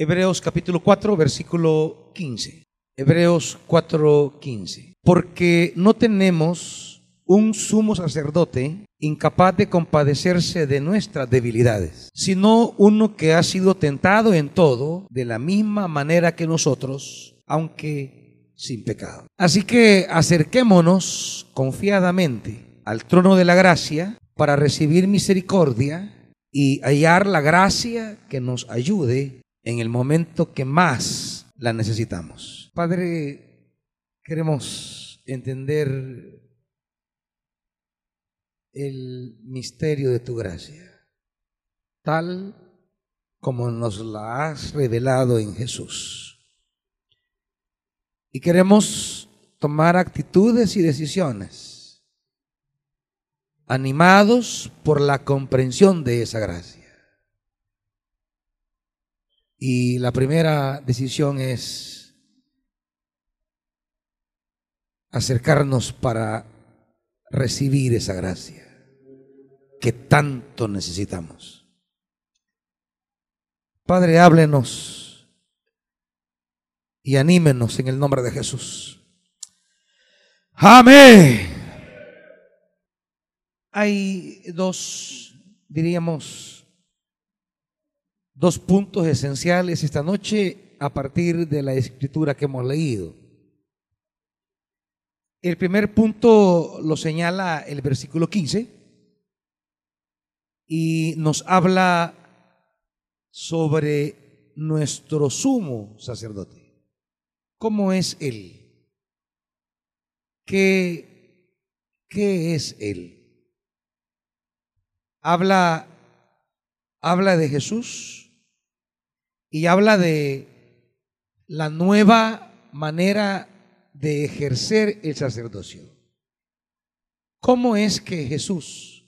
Hebreos capítulo 4, versículo 15. Hebreos 4, 15. Porque no tenemos un sumo sacerdote incapaz de compadecerse de nuestras debilidades, sino uno que ha sido tentado en todo de la misma manera que nosotros, aunque sin pecado. Así que acerquémonos confiadamente al trono de la gracia para recibir misericordia y hallar la gracia que nos ayude en el momento que más la necesitamos. Padre, queremos entender el misterio de tu gracia, tal como nos la has revelado en Jesús. Y queremos tomar actitudes y decisiones animados por la comprensión de esa gracia. Y la primera decisión es acercarnos para recibir esa gracia que tanto necesitamos. Padre, háblenos y anímenos en el nombre de Jesús. Amén. Hay dos, diríamos, dos puntos esenciales esta noche a partir de la escritura que hemos leído. El primer punto lo señala el versículo 15 y nos habla sobre nuestro sumo sacerdote. ¿Cómo es Él? ¿Qué, qué es Él? Habla, habla de Jesús y habla de la nueva manera de ejercer el sacerdocio. ¿Cómo es que Jesús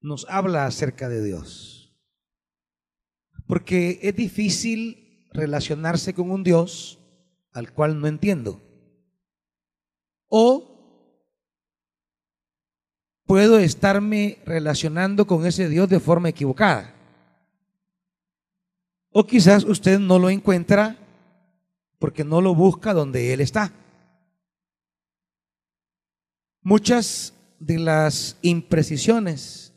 nos habla acerca de Dios? Porque es difícil relacionarse con un Dios al cual no entiendo. O puedo estarme relacionando con ese Dios de forma equivocada. O quizás usted no lo encuentra porque no lo busca donde Él está. Muchas de las imprecisiones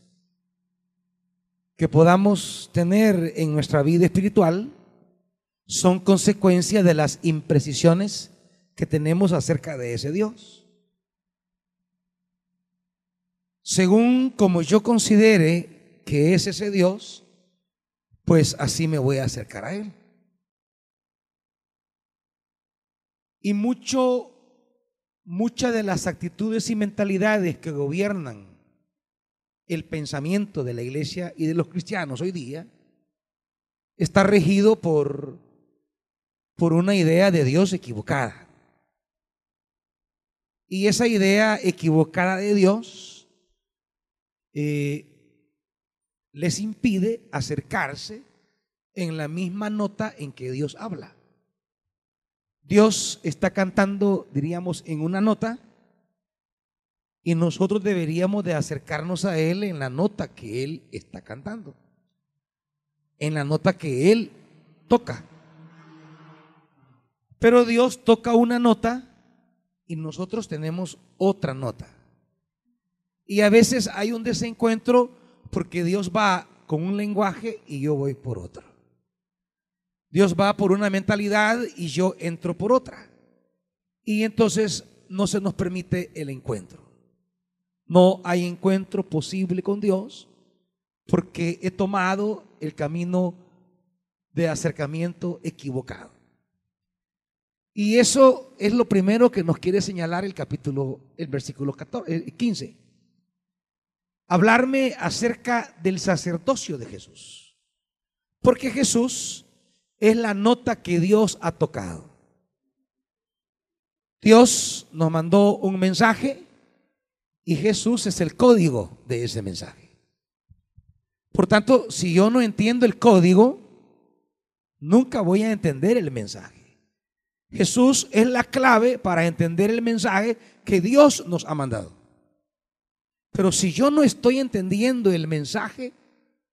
que podamos tener en nuestra vida espiritual son consecuencia de las imprecisiones que tenemos acerca de ese Dios. Según como yo considere que es ese Dios, pues así me voy a acercar a Él. Y mucho, muchas de las actitudes y mentalidades que gobiernan el pensamiento de la iglesia y de los cristianos hoy día está regido por, por una idea de Dios equivocada. Y esa idea equivocada de Dios eh, les impide acercarse en la misma nota en que Dios habla. Dios está cantando, diríamos, en una nota y nosotros deberíamos de acercarnos a Él en la nota que Él está cantando, en la nota que Él toca. Pero Dios toca una nota y nosotros tenemos otra nota. Y a veces hay un desencuentro porque Dios va con un lenguaje y yo voy por otro. Dios va por una mentalidad y yo entro por otra. Y entonces no se nos permite el encuentro. No hay encuentro posible con Dios porque he tomado el camino de acercamiento equivocado. Y eso es lo primero que nos quiere señalar el capítulo, el versículo 14, 15. Hablarme acerca del sacerdocio de Jesús. Porque Jesús es la nota que Dios ha tocado. Dios nos mandó un mensaje y Jesús es el código de ese mensaje. Por tanto, si yo no entiendo el código, nunca voy a entender el mensaje. Jesús es la clave para entender el mensaje que Dios nos ha mandado. Pero si yo no estoy entendiendo el mensaje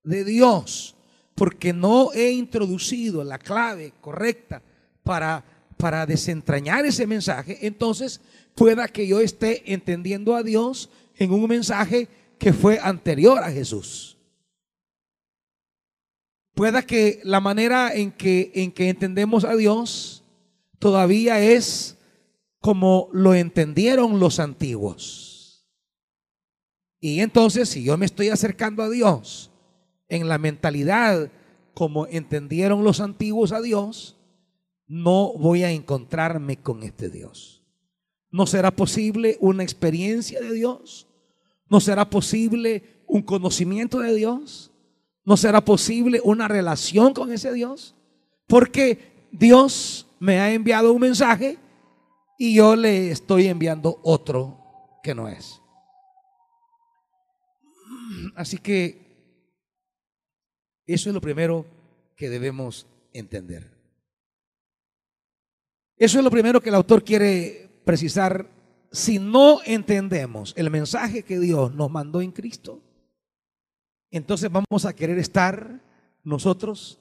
de Dios, porque no he introducido la clave correcta para, para desentrañar ese mensaje, entonces pueda que yo esté entendiendo a Dios en un mensaje que fue anterior a Jesús. Pueda que la manera en que, en que entendemos a Dios todavía es como lo entendieron los antiguos. Y entonces, si yo me estoy acercando a Dios en la mentalidad como entendieron los antiguos a Dios, no voy a encontrarme con este Dios. No será posible una experiencia de Dios. No será posible un conocimiento de Dios. No será posible una relación con ese Dios. Porque Dios me ha enviado un mensaje y yo le estoy enviando otro que no es. Así que eso es lo primero que debemos entender. Eso es lo primero que el autor quiere precisar. Si no entendemos el mensaje que Dios nos mandó en Cristo, entonces vamos a querer estar nosotros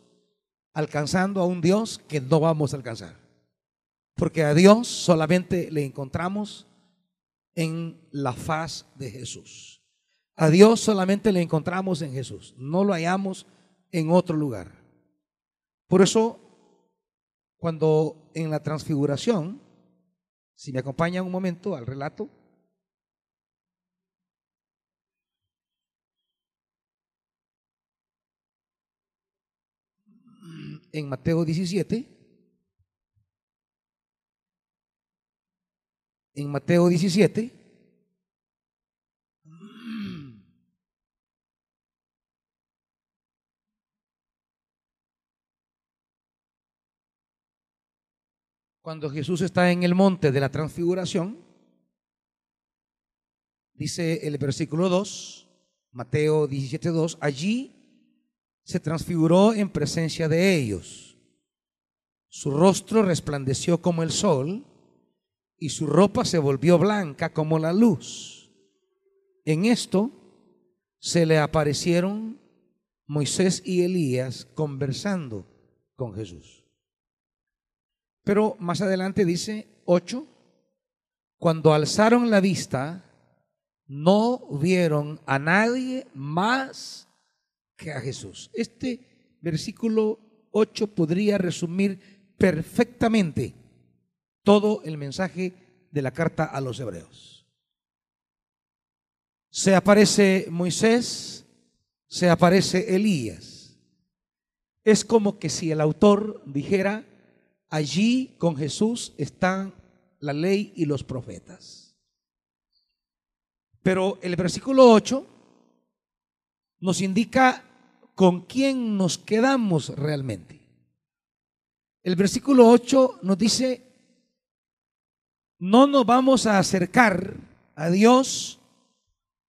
alcanzando a un Dios que no vamos a alcanzar. Porque a Dios solamente le encontramos en la faz de Jesús. A Dios solamente le encontramos en Jesús. No lo hallamos en otro lugar. Por eso, cuando en la transfiguración, si me acompaña un momento al relato, en Mateo 17, en Mateo 17, Cuando Jesús está en el monte de la transfiguración, dice el versículo 2, Mateo 17, 2, allí se transfiguró en presencia de ellos. Su rostro resplandeció como el sol y su ropa se volvió blanca como la luz. En esto se le aparecieron Moisés y Elías conversando con Jesús. Pero más adelante dice 8, cuando alzaron la vista, no vieron a nadie más que a Jesús. Este versículo 8 podría resumir perfectamente todo el mensaje de la carta a los hebreos. Se aparece Moisés, se aparece Elías. Es como que si el autor dijera, Allí con Jesús están la ley y los profetas. Pero el versículo 8 nos indica con quién nos quedamos realmente. El versículo 8 nos dice, no nos vamos a acercar a Dios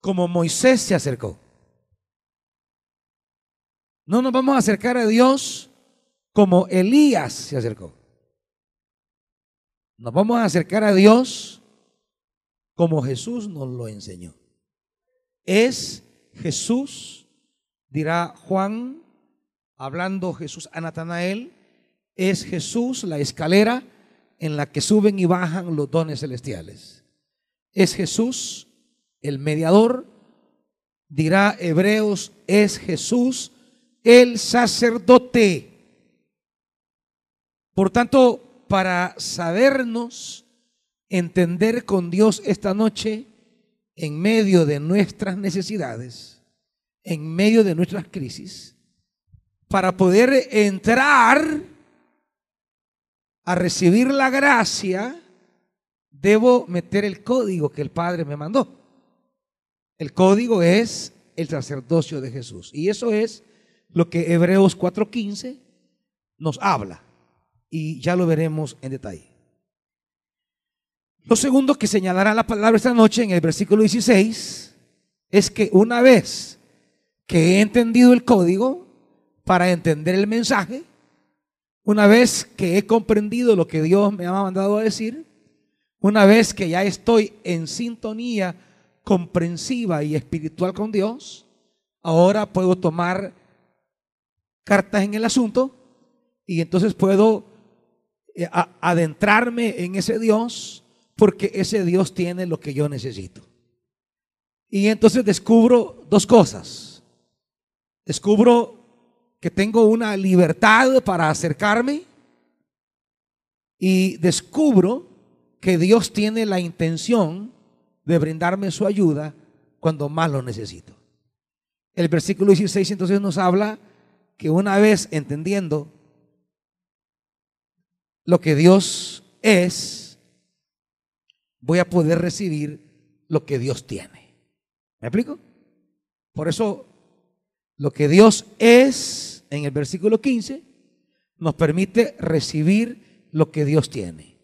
como Moisés se acercó. No nos vamos a acercar a Dios como Elías se acercó. Nos vamos a acercar a Dios como Jesús nos lo enseñó. Es Jesús, dirá Juan, hablando Jesús a Natanael, es Jesús la escalera en la que suben y bajan los dones celestiales. Es Jesús el mediador, dirá Hebreos, es Jesús el sacerdote. Por tanto, para sabernos entender con Dios esta noche en medio de nuestras necesidades, en medio de nuestras crisis, para poder entrar a recibir la gracia, debo meter el código que el Padre me mandó. El código es el sacerdocio de Jesús. Y eso es lo que Hebreos 4:15 nos habla y ya lo veremos en detalle. Lo segundo que señalará la palabra esta noche en el versículo 16 es que una vez que he entendido el código para entender el mensaje, una vez que he comprendido lo que Dios me ha mandado a decir, una vez que ya estoy en sintonía comprensiva y espiritual con Dios, ahora puedo tomar cartas en el asunto y entonces puedo adentrarme en ese Dios porque ese Dios tiene lo que yo necesito. Y entonces descubro dos cosas. Descubro que tengo una libertad para acercarme y descubro que Dios tiene la intención de brindarme su ayuda cuando más lo necesito. El versículo 16 entonces nos habla que una vez entendiendo lo que Dios es, voy a poder recibir lo que Dios tiene. ¿Me explico? Por eso, lo que Dios es, en el versículo 15, nos permite recibir lo que Dios tiene.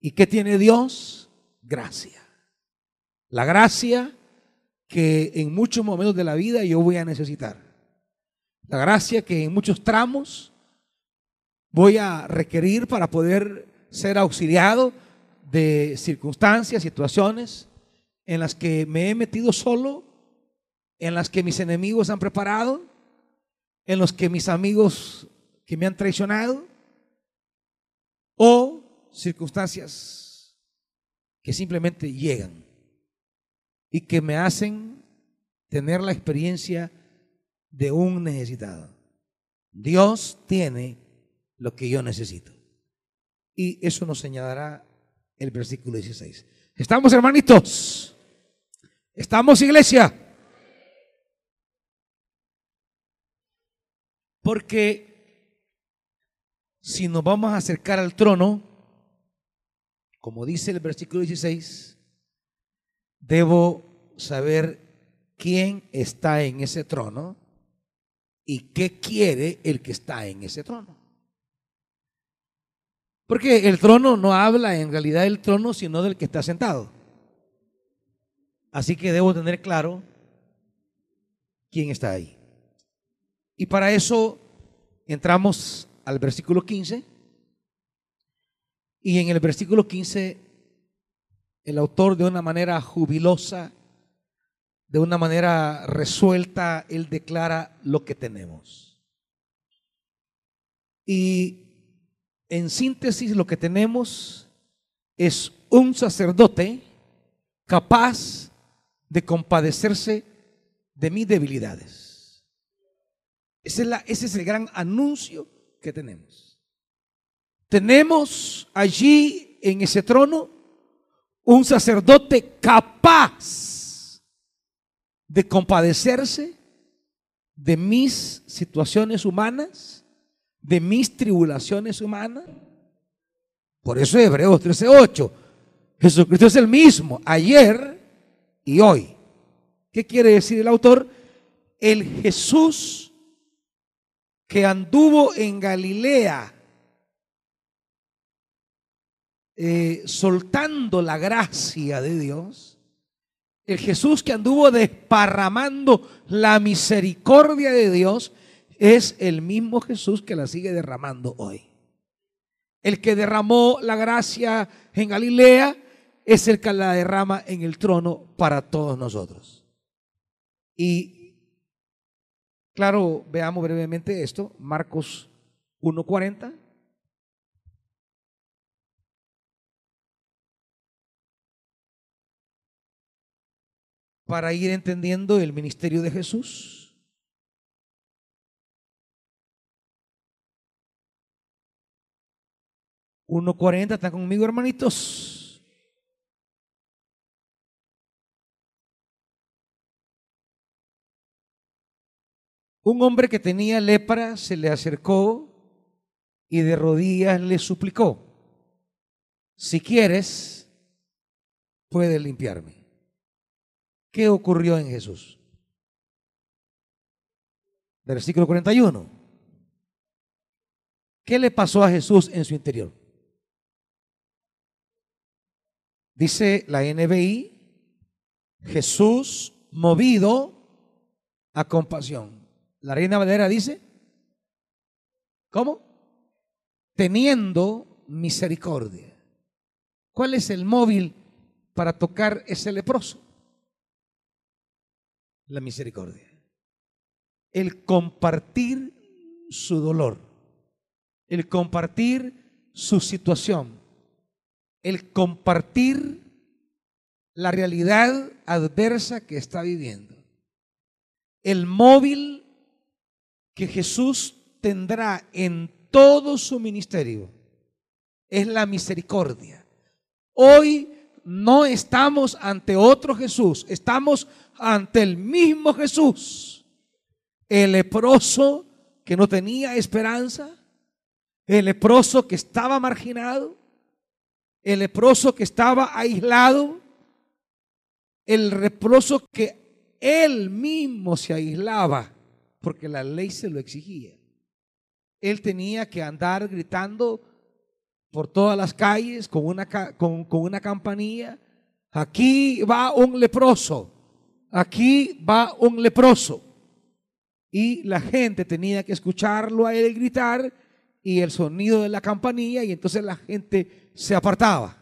¿Y qué tiene Dios? Gracia. La gracia que en muchos momentos de la vida yo voy a necesitar. La gracia que en muchos tramos voy a requerir para poder ser auxiliado de circunstancias, situaciones en las que me he metido solo, en las que mis enemigos han preparado, en los que mis amigos que me han traicionado, o circunstancias que simplemente llegan y que me hacen tener la experiencia de un necesitado. Dios tiene lo que yo necesito. Y eso nos señalará el versículo 16. ¿Estamos hermanitos? ¿Estamos iglesia? Porque si nos vamos a acercar al trono, como dice el versículo 16, debo saber quién está en ese trono y qué quiere el que está en ese trono. Porque el trono no habla en realidad del trono, sino del que está sentado. Así que debo tener claro quién está ahí. Y para eso entramos al versículo 15. Y en el versículo 15 el autor de una manera jubilosa, de una manera resuelta, él declara lo que tenemos. Y en síntesis lo que tenemos es un sacerdote capaz de compadecerse de mis debilidades. Ese es, el gran anuncio que tenemos. Tenemos allí en ese trono un sacerdote capaz de compadecerse de mis situaciones humanas, de mis tribulaciones humanas. Por eso Hebreos 13:8, Jesucristo es el mismo ayer y hoy. ¿Qué quiere decir el autor? El Jesús que anduvo en Galilea Eh, soltando la gracia de Dios, el Jesús que anduvo desparramando la misericordia de Dios, es el mismo Jesús que la sigue derramando hoy. El que derramó la gracia en Galilea es el que la derrama en el trono para todos nosotros. Y claro, veamos brevemente esto, Marcos 1.40. para ir entendiendo el ministerio de Jesús. Uno cuarenta, ¿están conmigo, hermanitos? Un hombre que tenía lepra se le acercó y de rodillas le suplicó, si quieres, puedes limpiarme. ¿Qué ocurrió en Jesús? Versículo 41. ¿Qué le pasó a Jesús en su interior? Dice la NBI, Jesús movido a compasión. La Reina Valera dice, ¿cómo? Teniendo misericordia. ¿Cuál es el móvil para tocar ese leproso? la misericordia. El compartir su dolor, el compartir su situación, el compartir la realidad adversa que está viviendo. El móvil que Jesús tendrá en todo su ministerio es la misericordia. Hoy no estamos ante otro Jesús, estamos ante el mismo Jesús. El leproso que no tenía esperanza, el leproso que estaba marginado, el leproso que estaba aislado, el leproso que él mismo se aislaba porque la ley se lo exigía. Él tenía que andar gritando por todas las calles con una, con, una campanilla. Aquí va un leproso. Aquí va un leproso. Y la gente tenía que escucharlo a él gritar y el sonido de la campanilla y entonces la gente se apartaba.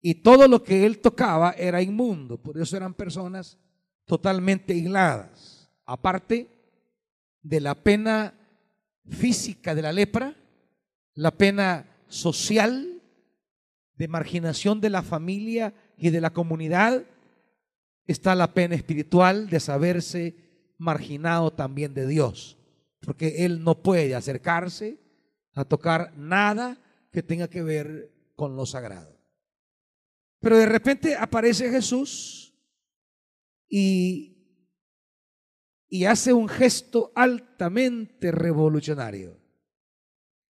Y todo lo que él tocaba era inmundo, por eso eran personas totalmente aisladas. Aparte de la pena física de la lepra, la pena social de marginación de la familia y de la comunidad, está la pena espiritual de saberse marginado también de Dios, porque Él no puede acercarse a tocar nada que tenga que ver con lo sagrado. Pero de repente aparece Jesús y, y hace un gesto altamente revolucionario.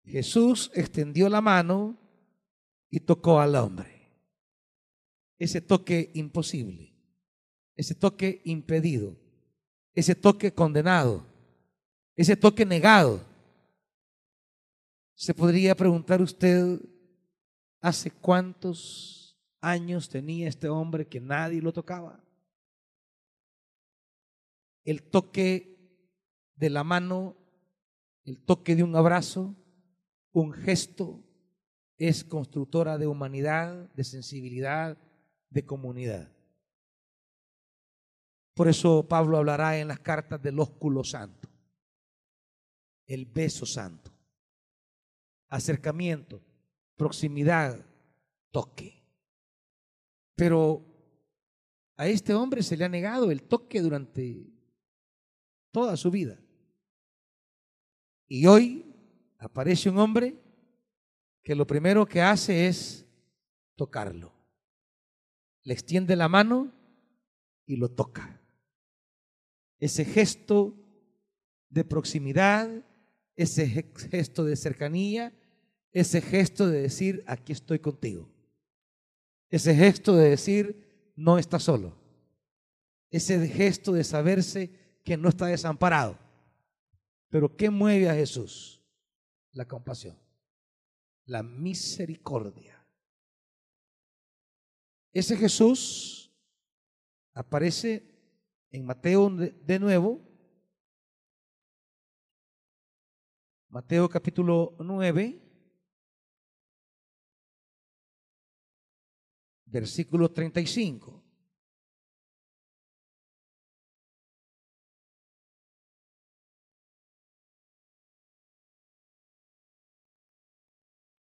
Jesús extendió la mano y tocó al hombre. Ese toque imposible, ese toque impedido, ese toque condenado, ese toque negado. Se podría preguntar usted, ¿hace cuántos años tenía este hombre que nadie lo tocaba? El toque de la mano, el toque de un abrazo, un gesto es constructora de humanidad, de sensibilidad, de comunidad. Por eso Pablo hablará en las cartas del ósculo santo, el beso santo, acercamiento, proximidad, toque. Pero a este hombre se le ha negado el toque durante toda su vida. Y hoy aparece un hombre que lo primero que hace es tocarlo. Le extiende la mano y lo toca. Ese gesto de proximidad, ese gesto de cercanía, ese gesto de decir, aquí estoy contigo. Ese gesto de decir, no está solo. Ese gesto de saberse que no está desamparado. Pero ¿qué mueve a Jesús? la compasión, la misericordia. Ese Jesús aparece en Mateo de nuevo, Mateo capítulo 9, versículo 35.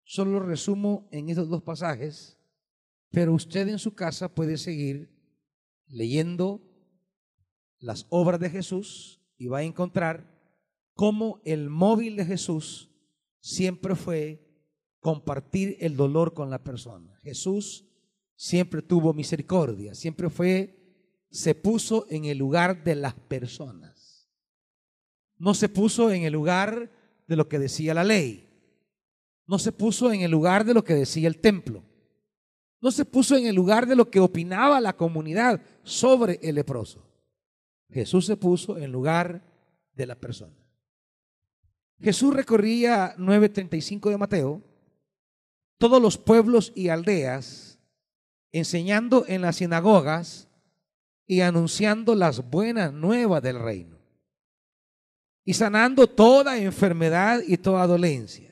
Solo resumo en estos dos pasajes, pero usted en su casa puede seguir leyendo las obras de Jesús y va a encontrar cómo el móvil de Jesús siempre fue compartir el dolor con la persona. Jesús siempre tuvo misericordia, siempre fue, se puso en el lugar de las personas. No se puso en el lugar de lo que decía la ley no se puso en el lugar de lo que decía el templo. No se puso en el lugar de lo que opinaba la comunidad sobre el leproso. Jesús se puso en lugar de la persona. Jesús recorría 9.35 de Mateo, todos los pueblos y aldeas, enseñando en las sinagogas y anunciando las buenas nuevas del reino, y sanando toda enfermedad y toda dolencia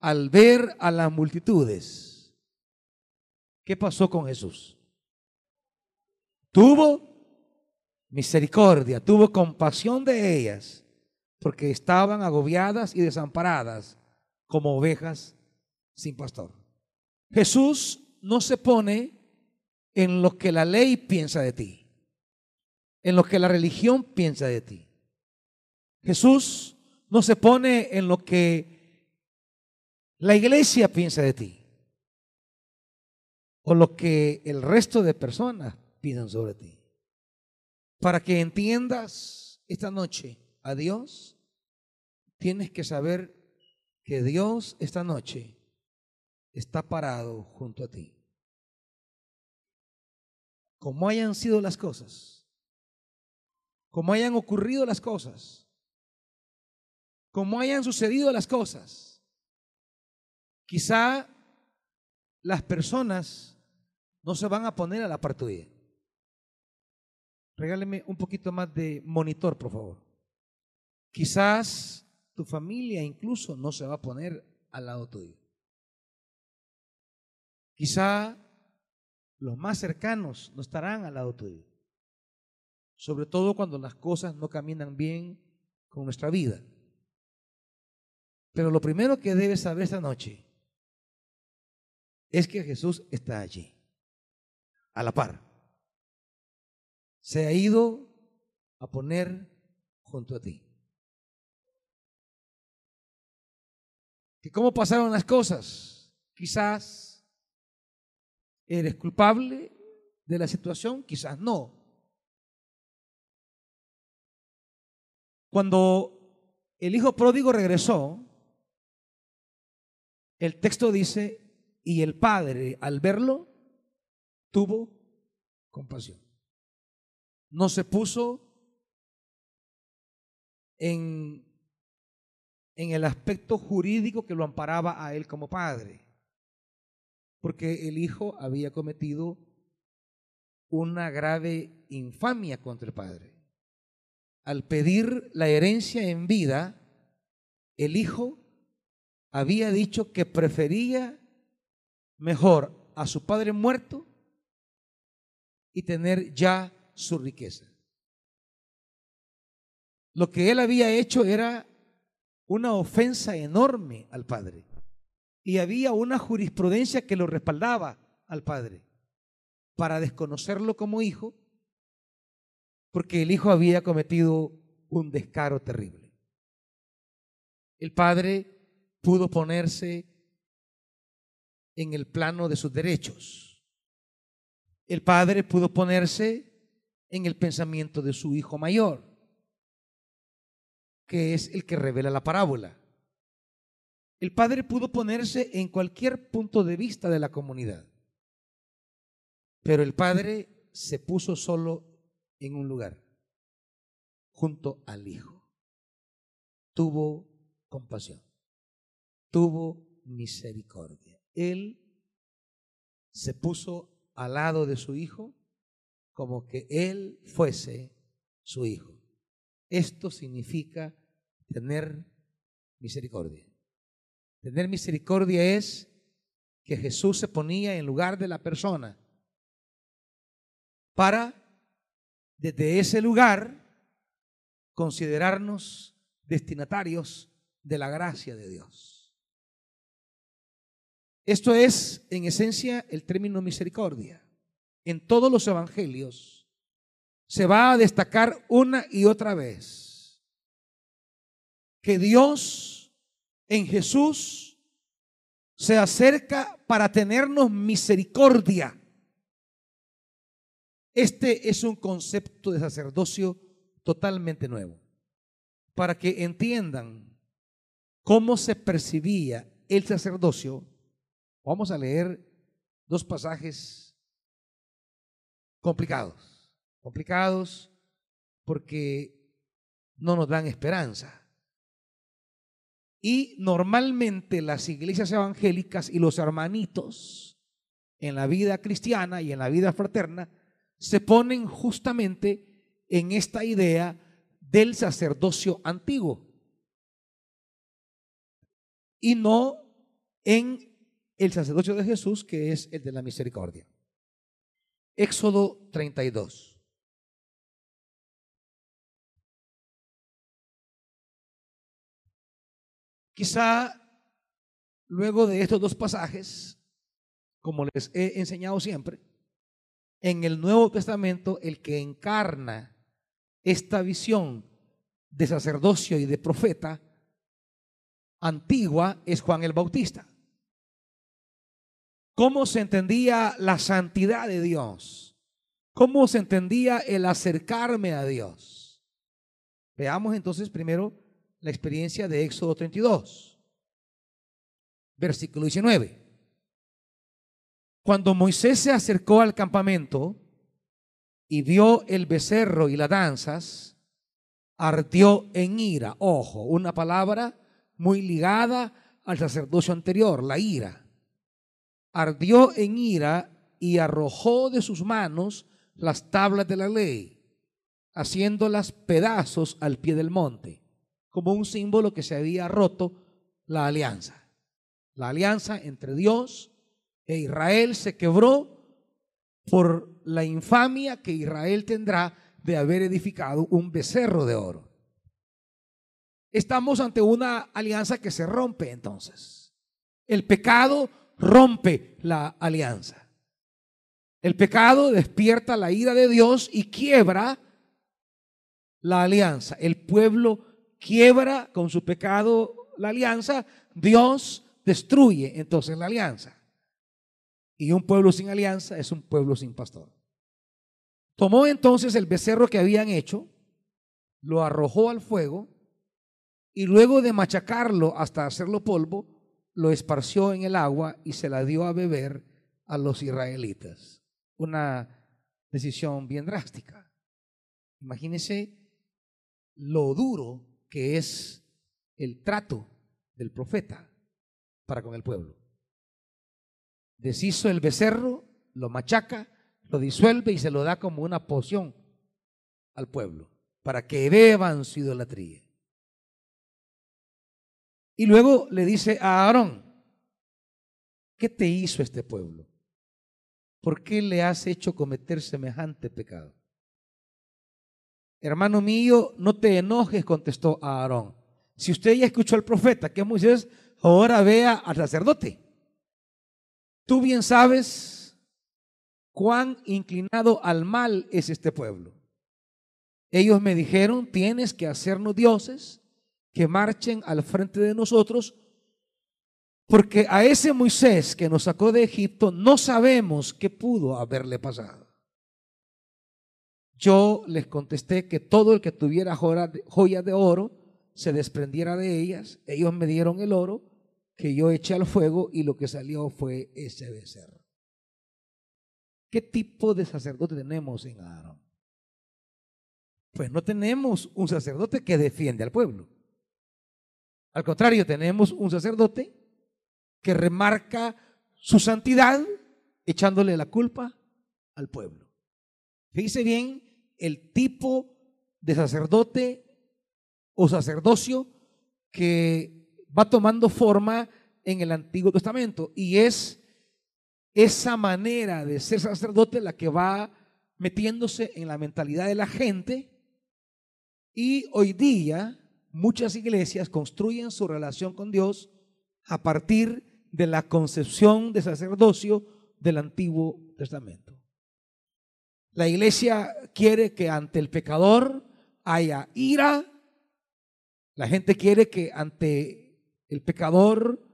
al ver a las multitudes, ¿qué pasó con Jesús? Tuvo misericordia, tuvo compasión de ellas, porque estaban agobiadas y desamparadas como ovejas sin pastor. Jesús no se pone en lo que la ley piensa de ti, en lo que la religión piensa de ti. Jesús no se pone en lo que la iglesia piensa de ti o lo que el resto de personas piensan sobre ti. Para que entiendas esta noche a Dios, tienes que saber que Dios esta noche está parado junto a ti. Como hayan sido las cosas, como hayan ocurrido las cosas, como hayan sucedido las cosas, quizá las personas no se van a poner a la par tuya. Regáleme un poquito más de monitor, por favor. Quizás tu familia incluso no se va a poner al lado tuyo. Quizá los más cercanos no estarán al lado tuyo. Sobre todo cuando las cosas no caminan bien con nuestra vida. Pero lo primero que debes saber esta noche es que Jesús está allí, a la par. Se ha ido a poner junto a ti. ¿Y cómo pasaron las cosas? Quizás ¿Eres culpable de la situación? Quizás no. Cuando el hijo pródigo regresó, el texto dice, y el padre al verlo tuvo compasión. No se puso en, en el aspecto jurídico que lo amparaba a él como padre porque el hijo había cometido una grave infamia contra el padre. Al pedir la herencia en vida, el hijo había dicho que prefería mejor a su padre muerto y tener ya su riqueza. Lo que él había hecho era una ofensa enorme al padre y había una jurisprudencia que lo respaldaba al padre para desconocerlo como hijo, porque el hijo había cometido un descaro terrible. El padre pudo ponerse en el plano de sus derechos. El padre pudo ponerse en el pensamiento de su hijo mayor, que es el que revela la parábola. El padre pudo ponerse en cualquier punto de vista de la comunidad, pero el padre se puso solo en un lugar, junto al hijo. Tuvo compasión, tuvo misericordia. Él se puso al lado de su hijo como que él fuese su hijo. Esto significa tener misericordia. Tener misericordia es que Jesús se ponía en lugar de la persona para desde ese lugar considerarnos destinatarios de la gracia de Dios. Esto es, en esencia, el término misericordia. En todos los evangelios se va a destacar una y otra vez que Dios en Jesús se acerca para tenernos misericordia. Este es un concepto de sacerdocio totalmente nuevo. Para que entiendan cómo se percibía el sacerdocio, vamos a leer dos pasajes complicados. Complicados porque no nos dan esperanza. Y normalmente las iglesias evangélicas y los hermanitos en la vida cristiana y en la vida fraterna se ponen justamente en esta idea del sacerdocio antiguo y no en el sacerdocio de Jesús que es el de la misericordia. Éxodo 32. Quizá luego de estos dos pasajes, como les he enseñado siempre, en el Nuevo Testamento el que encarna esta visión de sacerdocio y de profeta antigua es Juan el Bautista. ¿Cómo se entendía la santidad de Dios? ¿Cómo se entendía el acercarme a Dios? Veamos entonces primero la experiencia de Éxodo 32, versículo 19. Cuando Moisés se acercó al campamento y vio el becerro y las danzas, ardió en ira. Ojo, una palabra muy ligada al sacerdocio anterior, la ira. Ardió en ira y arrojó de sus manos las tablas de la ley, haciéndolas pedazos al pie del monte como un símbolo que se había roto la alianza. La alianza entre Dios e Israel se quebró por la infamia que Israel tendrá de haber edificado un becerro de oro. Estamos ante una alianza que se rompe entonces. El pecado rompe la alianza. El pecado despierta la ira de Dios y quiebra la alianza. El pueblo quiebra con su pecado la alianza, Dios destruye entonces la alianza. Y un pueblo sin alianza es un pueblo sin pastor. Tomó entonces el becerro que habían hecho, lo arrojó al fuego y luego de machacarlo hasta hacerlo polvo, lo esparció en el agua y se la dio a beber a los israelitas. Una decisión bien drástica. Imagínense lo duro que es el trato del profeta para con el pueblo. Deshizo el becerro, lo machaca, lo disuelve y se lo da como una poción al pueblo para que beban su idolatría. Y luego le dice a Aarón, ¿qué te hizo este pueblo? ¿Por qué le has hecho cometer semejante pecado? Hermano mío, no te enojes, contestó Aarón. Si usted ya escuchó al profeta, que es Moisés, ahora vea al sacerdote. Tú bien sabes cuán inclinado al mal es este pueblo. Ellos me dijeron, tienes que hacernos dioses que marchen al frente de nosotros, porque a ese Moisés que nos sacó de Egipto no sabemos qué pudo haberle pasado. Yo les contesté que todo el que tuviera joyas de oro se desprendiera de ellas. Ellos me dieron el oro que yo eché al fuego y lo que salió fue ese becerro. ¿Qué tipo de sacerdote tenemos en Aarón? Pues no tenemos un sacerdote que defiende al pueblo. Al contrario, tenemos un sacerdote que remarca su santidad echándole la culpa al pueblo. Fíjese bien el tipo de sacerdote o sacerdocio que va tomando forma en el Antiguo Testamento. Y es esa manera de ser sacerdote la que va metiéndose en la mentalidad de la gente. Y hoy día muchas iglesias construyen su relación con Dios a partir de la concepción de sacerdocio del Antiguo Testamento. La iglesia quiere que ante el pecador haya ira. La gente quiere que ante el pecador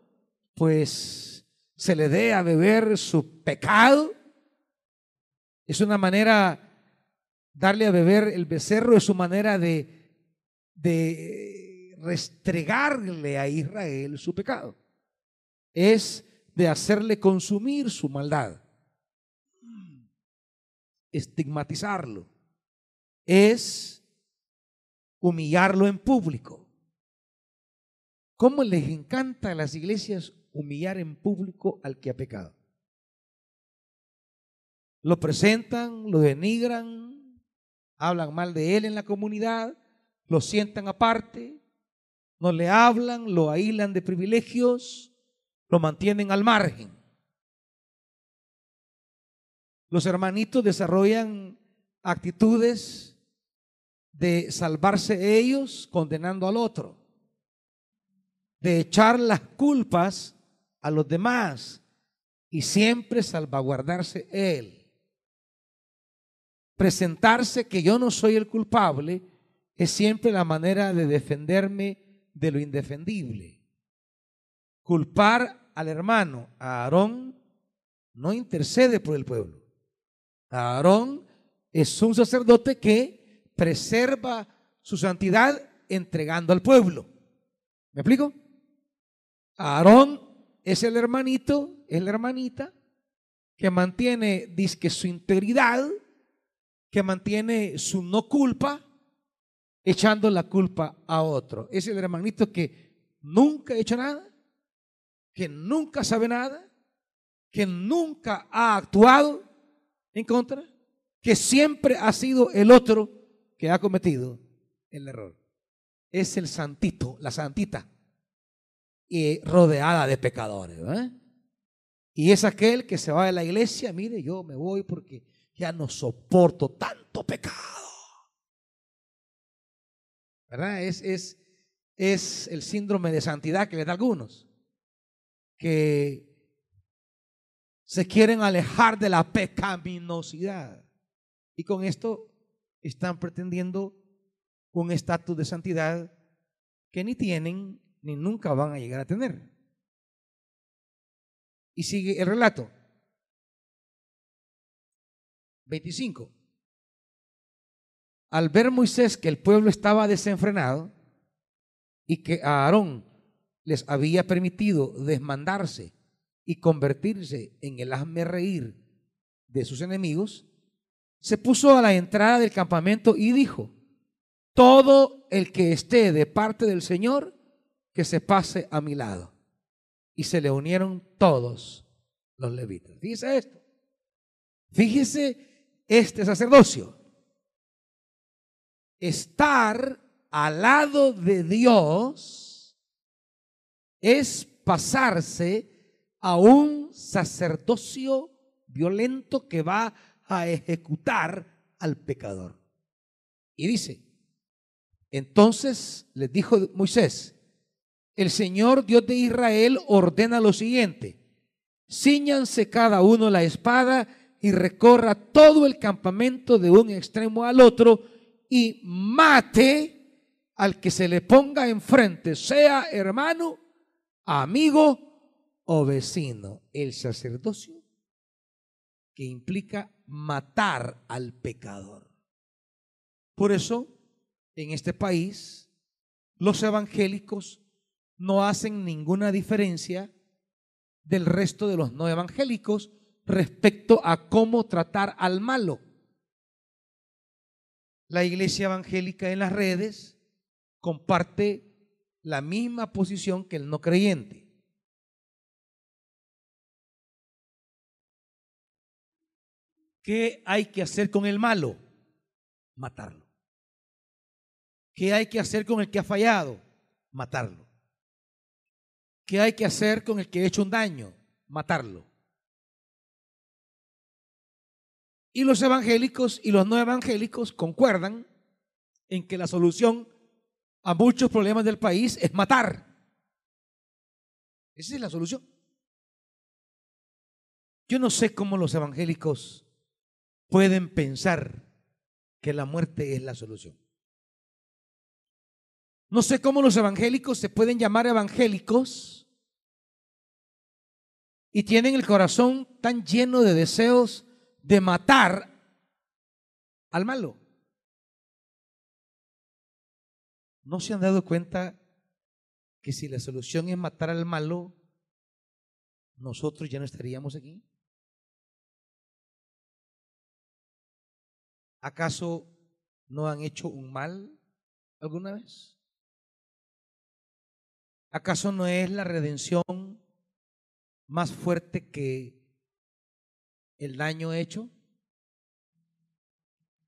pues se le dé a beber su pecado. Es una manera, darle a beber el becerro es su manera de, de restregarle a Israel su pecado. Es de hacerle consumir su maldad estigmatizarlo, es humillarlo en público. ¿Cómo les encanta a las iglesias humillar en público al que ha pecado? Lo presentan, lo denigran, hablan mal de él en la comunidad, lo sientan aparte, no le hablan, lo aíslan de privilegios, lo mantienen al margen. Los hermanitos desarrollan actitudes de salvarse ellos condenando al otro. de echar las culpas a los demás y siempre salvaguardarse él. Presentarse que yo no soy el culpable es siempre la manera de defenderme de lo indefendible. Culpar al hermano, a Aarón, no intercede por el pueblo. Aarón es un sacerdote que preserva su santidad entregando al pueblo. ¿Me explico? Aarón es el hermanito, es la hermanita que mantiene disque su integridad, que mantiene su no culpa, echando la culpa a otro. Es el hermanito que nunca ha hecho nada, que nunca sabe nada, que nunca ha actuado en contra, que siempre ha sido el otro que ha cometido el error. Es el santito, la santita, y rodeada de pecadores. Y es aquel que se va de la iglesia, mire, yo me voy porque ya no soporto tanto pecado. ¿Verdad? Es, es, es el síndrome de santidad que le da algunos, que se quieren alejar de la pecaminosidad. Y con esto están pretendiendo un estatus de santidad que ni tienen ni nunca van a llegar a tener. Y sigue el relato. 25. Al ver Moisés que el pueblo estaba desenfrenado y que a Aarón les había permitido desmandarse y convertirse en el hazme reír de sus enemigos, se puso a la entrada del campamento y dijo, todo el que esté de parte del Señor, que se pase a mi lado. Y se le unieron todos los levitas. Fíjese esto. Fíjese este sacerdocio. Estar al lado de Dios es pasarse a un sacerdocio violento que va a ejecutar al pecador. Y dice, entonces les dijo Moisés, el Señor Dios de Israel ordena lo siguiente, ciñanse cada uno la espada y recorra todo el campamento de un extremo al otro y mate al que se le ponga enfrente, sea hermano, amigo o vecino. El sacerdocio que implica matar al pecador. Por eso, en este país, los evangélicos no hacen ninguna diferencia del resto de los no evangélicos respecto a cómo tratar al malo. La iglesia evangélica en las redes comparte la misma posición que el no creyente. ¿Qué hay que hacer con el malo? Matarlo. ¿Qué hay que hacer con el que ha fallado? Matarlo. ¿Qué hay que hacer con el que ha hecho un daño? Matarlo. Y los evangélicos y los no evangélicos concuerdan en que la solución a muchos problemas del país es matar. Esa es la solución. Yo no sé cómo los evangélicos pueden pensar que la muerte es la solución. No sé cómo los evangélicos se pueden llamar evangélicos y tienen el corazón tan lleno de deseos de matar al malo. ¿No se han dado cuenta que si la solución es matar al malo, nosotros ya no estaríamos aquí? ¿Acaso no han hecho un mal alguna vez? ¿Acaso no es la redención más fuerte que el daño hecho?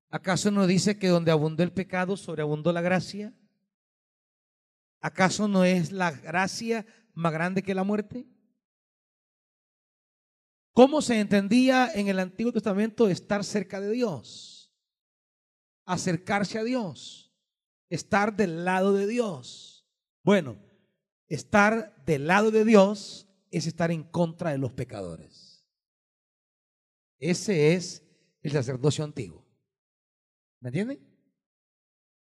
¿Acaso no dice que donde abundó el pecado, sobreabundó la gracia? ¿Acaso no es la gracia más grande que la muerte? ¿Cómo se entendía en el Antiguo Testamento estar cerca de Dios? Acercarse a Dios, estar del lado de Dios. Bueno, estar del lado de Dios es estar en contra de los pecadores. Ese es el sacerdocio antiguo. ¿Me entienden?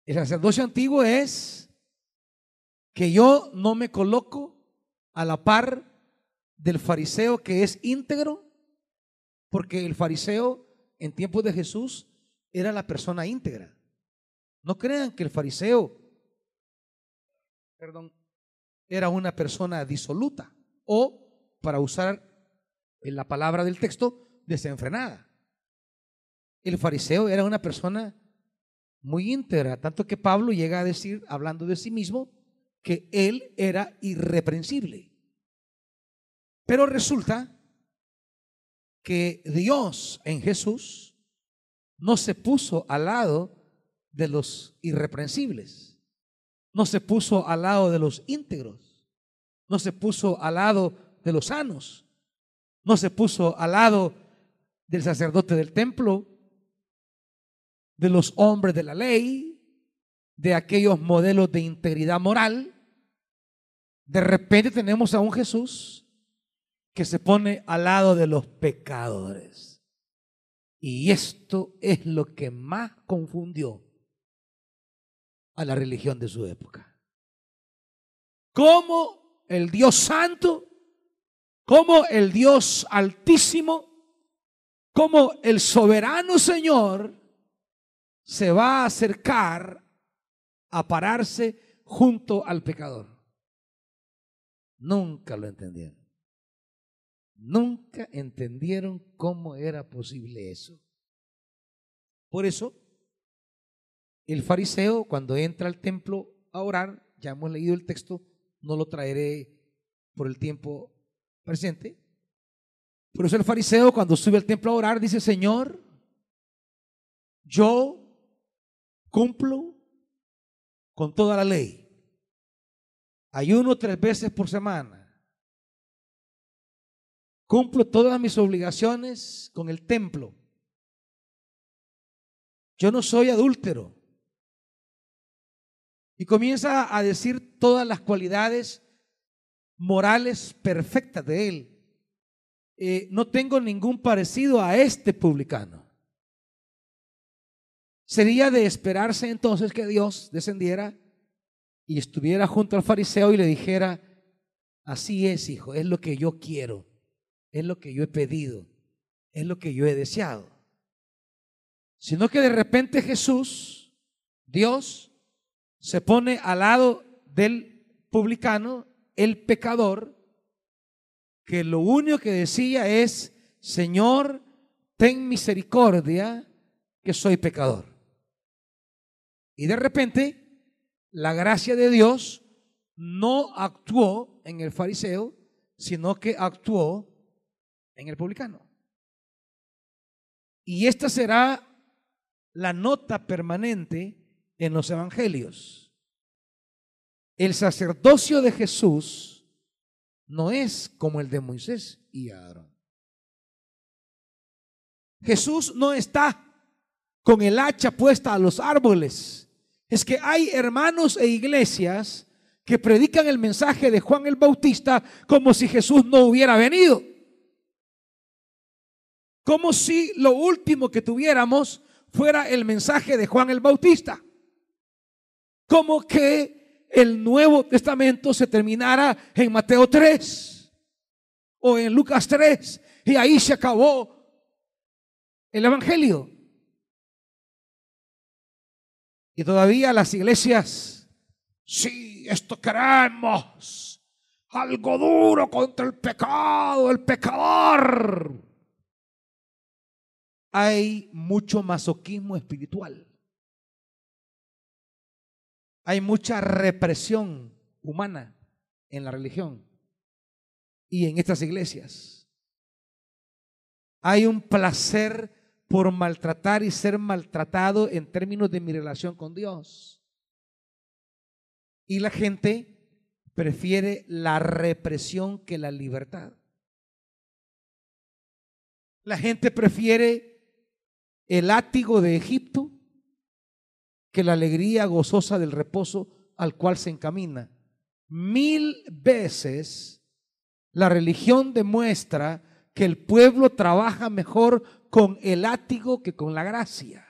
El sacerdocio antiguo es que yo no me coloco a la par del fariseo que es íntegro, porque el fariseo en tiempos de Jesús era la persona íntegra. No crean que el fariseo, era una persona disoluta o, para usar en la palabra del texto, desenfrenada. El fariseo era una persona muy íntegra, tanto que Pablo llega a decir, hablando de sí mismo, que él era irreprensible. Pero resulta que Dios en Jesús no se puso al lado de los irreprensibles, no se puso al lado de los íntegros, no se puso al lado de los sanos, no se puso al lado del sacerdote del templo, de los hombres de la ley, de aquellos modelos de integridad moral. De repente tenemos a un Jesús que se pone al lado de los pecadores. Y esto es lo que más confundió a la religión de su época. Como el Dios Santo, como el Dios Altísimo, como el soberano Señor se va a acercar a pararse junto al pecador. Nunca lo entendieron. Nunca entendieron cómo era posible eso. Por eso, el fariseo cuando entra al templo a orar, ya hemos leído el texto, no lo traeré por el tiempo presente. Por eso el fariseo cuando sube al templo a orar dice, Señor, yo cumplo con toda la ley. Ayuno tres veces por semana. Cumplo todas mis obligaciones con el templo. Yo no soy adúltero. Y comienza a decir todas las cualidades morales perfectas de él. Eh, no tengo ningún parecido a este publicano. Sería de esperarse entonces que Dios descendiera y estuviera junto al fariseo y le dijera, así es, hijo, es lo que yo quiero es lo que yo he pedido, es lo que yo he deseado. Sino que de repente Jesús, Dios, se pone al lado del publicano, el pecador, que lo único que decía es, Señor, ten misericordia, que soy pecador. Y de repente, la gracia de Dios no actuó en el fariseo, sino que actuó en el publicano. Y esta será la nota permanente en los evangelios. El sacerdocio de Jesús no es como el de Moisés y Aarón. Jesús no está con el hacha puesta a los árboles. Es que hay hermanos e iglesias que predican el mensaje de Juan el Bautista como si Jesús no hubiera venido. Como si lo último que tuviéramos fuera el mensaje de Juan el Bautista. Como que el Nuevo Testamento se terminara en Mateo 3 o en Lucas 3 y ahí se acabó el Evangelio. Y todavía las iglesias, sí, esto queremos, algo duro contra el pecado, el pecador hay mucho masoquismo espiritual. Hay mucha represión humana en la religión y en estas iglesias. Hay un placer por maltratar y ser maltratado en términos de mi relación con Dios. Y la gente prefiere la represión que la libertad. La gente prefiere el látigo de Egipto que la alegría gozosa del reposo al cual se encamina Mil veces la religión demuestra que el pueblo trabaja mejor con el látigo que con la gracia.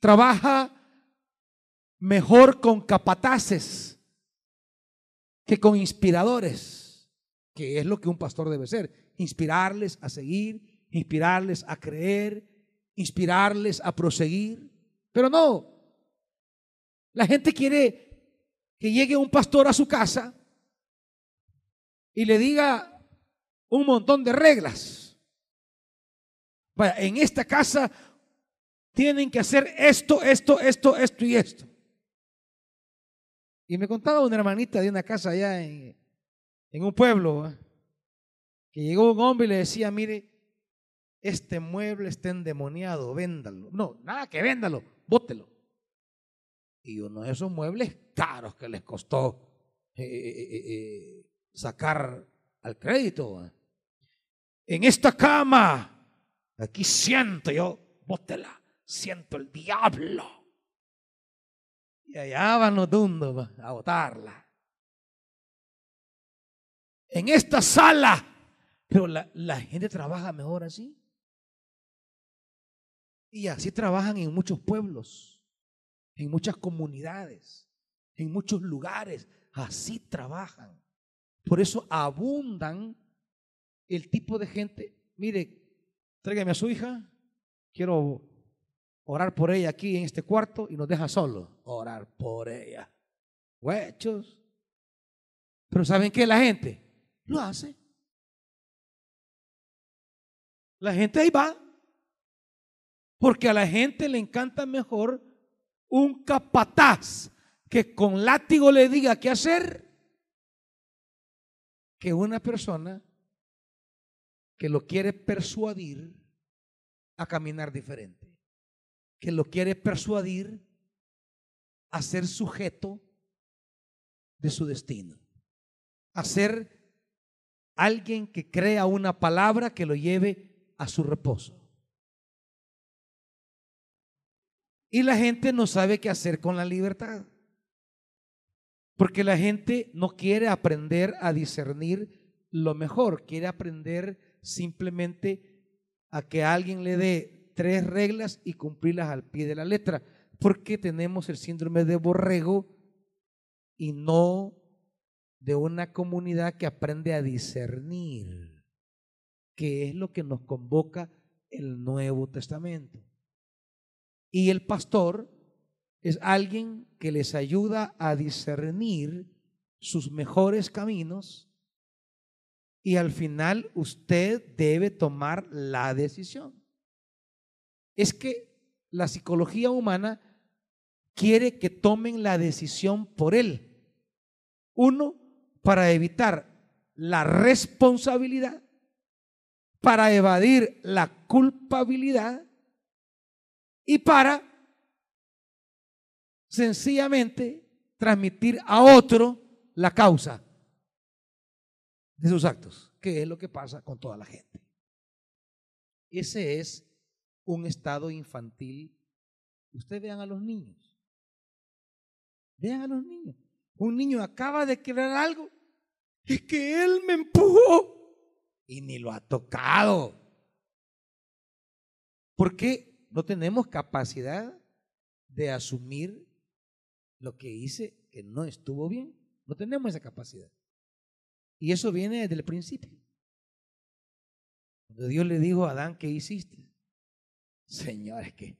Trabaja mejor con capataces que con inspiradores, que es lo que un pastor debe ser, inspirarles a seguir, inspirarles a creer, inspirarles a proseguir. Pero no, la gente quiere que llegue un pastor a su casa y le diga un montón de reglas. En esta casa tienen que hacer esto, esto, esto, esto y esto. Y me contaba una hermanita de una casa allá en, un pueblo, que llegó un hombre y le decía, mire, este mueble está endemoniado, véndalo. No, nada que véndalo, bótelo. Y uno de esos muebles caros que les costó eh, eh, eh, sacar al crédito. En esta cama, aquí siento yo, bótela, siento el diablo. Y allá van los dundos a botarla. En esta sala, pero la, la gente trabaja mejor así. Y así trabajan en muchos pueblos, en muchas comunidades, en muchos lugares. Así trabajan. Por eso abundan el tipo de gente. Mire, tráigame a su hija. Quiero orar por ella aquí en este cuarto y nos deja solo orar por ella. Huechos. Pero ¿saben qué? La gente lo hace. La gente ahí va. Porque a la gente le encanta mejor un capataz que con látigo le diga qué hacer que una persona que lo quiere persuadir a caminar diferente, que lo quiere persuadir a ser sujeto de su destino, a ser alguien que crea una palabra que lo lleve a su reposo. Y la gente no sabe qué hacer con la libertad. Porque la gente no quiere aprender a discernir lo mejor, quiere aprender simplemente a que alguien le dé tres reglas y cumplirlas al pie de la letra. Porque tenemos el síndrome de borrego y no de una comunidad que aprende a discernir, que es lo que nos convoca el Nuevo Testamento. Y el pastor es alguien que les ayuda a discernir sus mejores caminos y al final usted debe tomar la decisión. Es que la psicología humana quiere que tomen la decisión por él. Uno, para evitar la responsabilidad, para evadir la culpabilidad y para sencillamente transmitir a otro la causa de sus actos, que es lo que pasa con toda la gente. Ese es un estado infantil. Ustedes vean a los niños. Vean a los niños. Un niño acaba de querer algo. Es que él me empujó y ni lo ha tocado. Porque no tenemos capacidad de asumir lo que hice que no estuvo bien. No tenemos esa capacidad. Y eso viene desde el principio. Cuando Dios le dijo a Adán, ¿qué hiciste? Señor, es que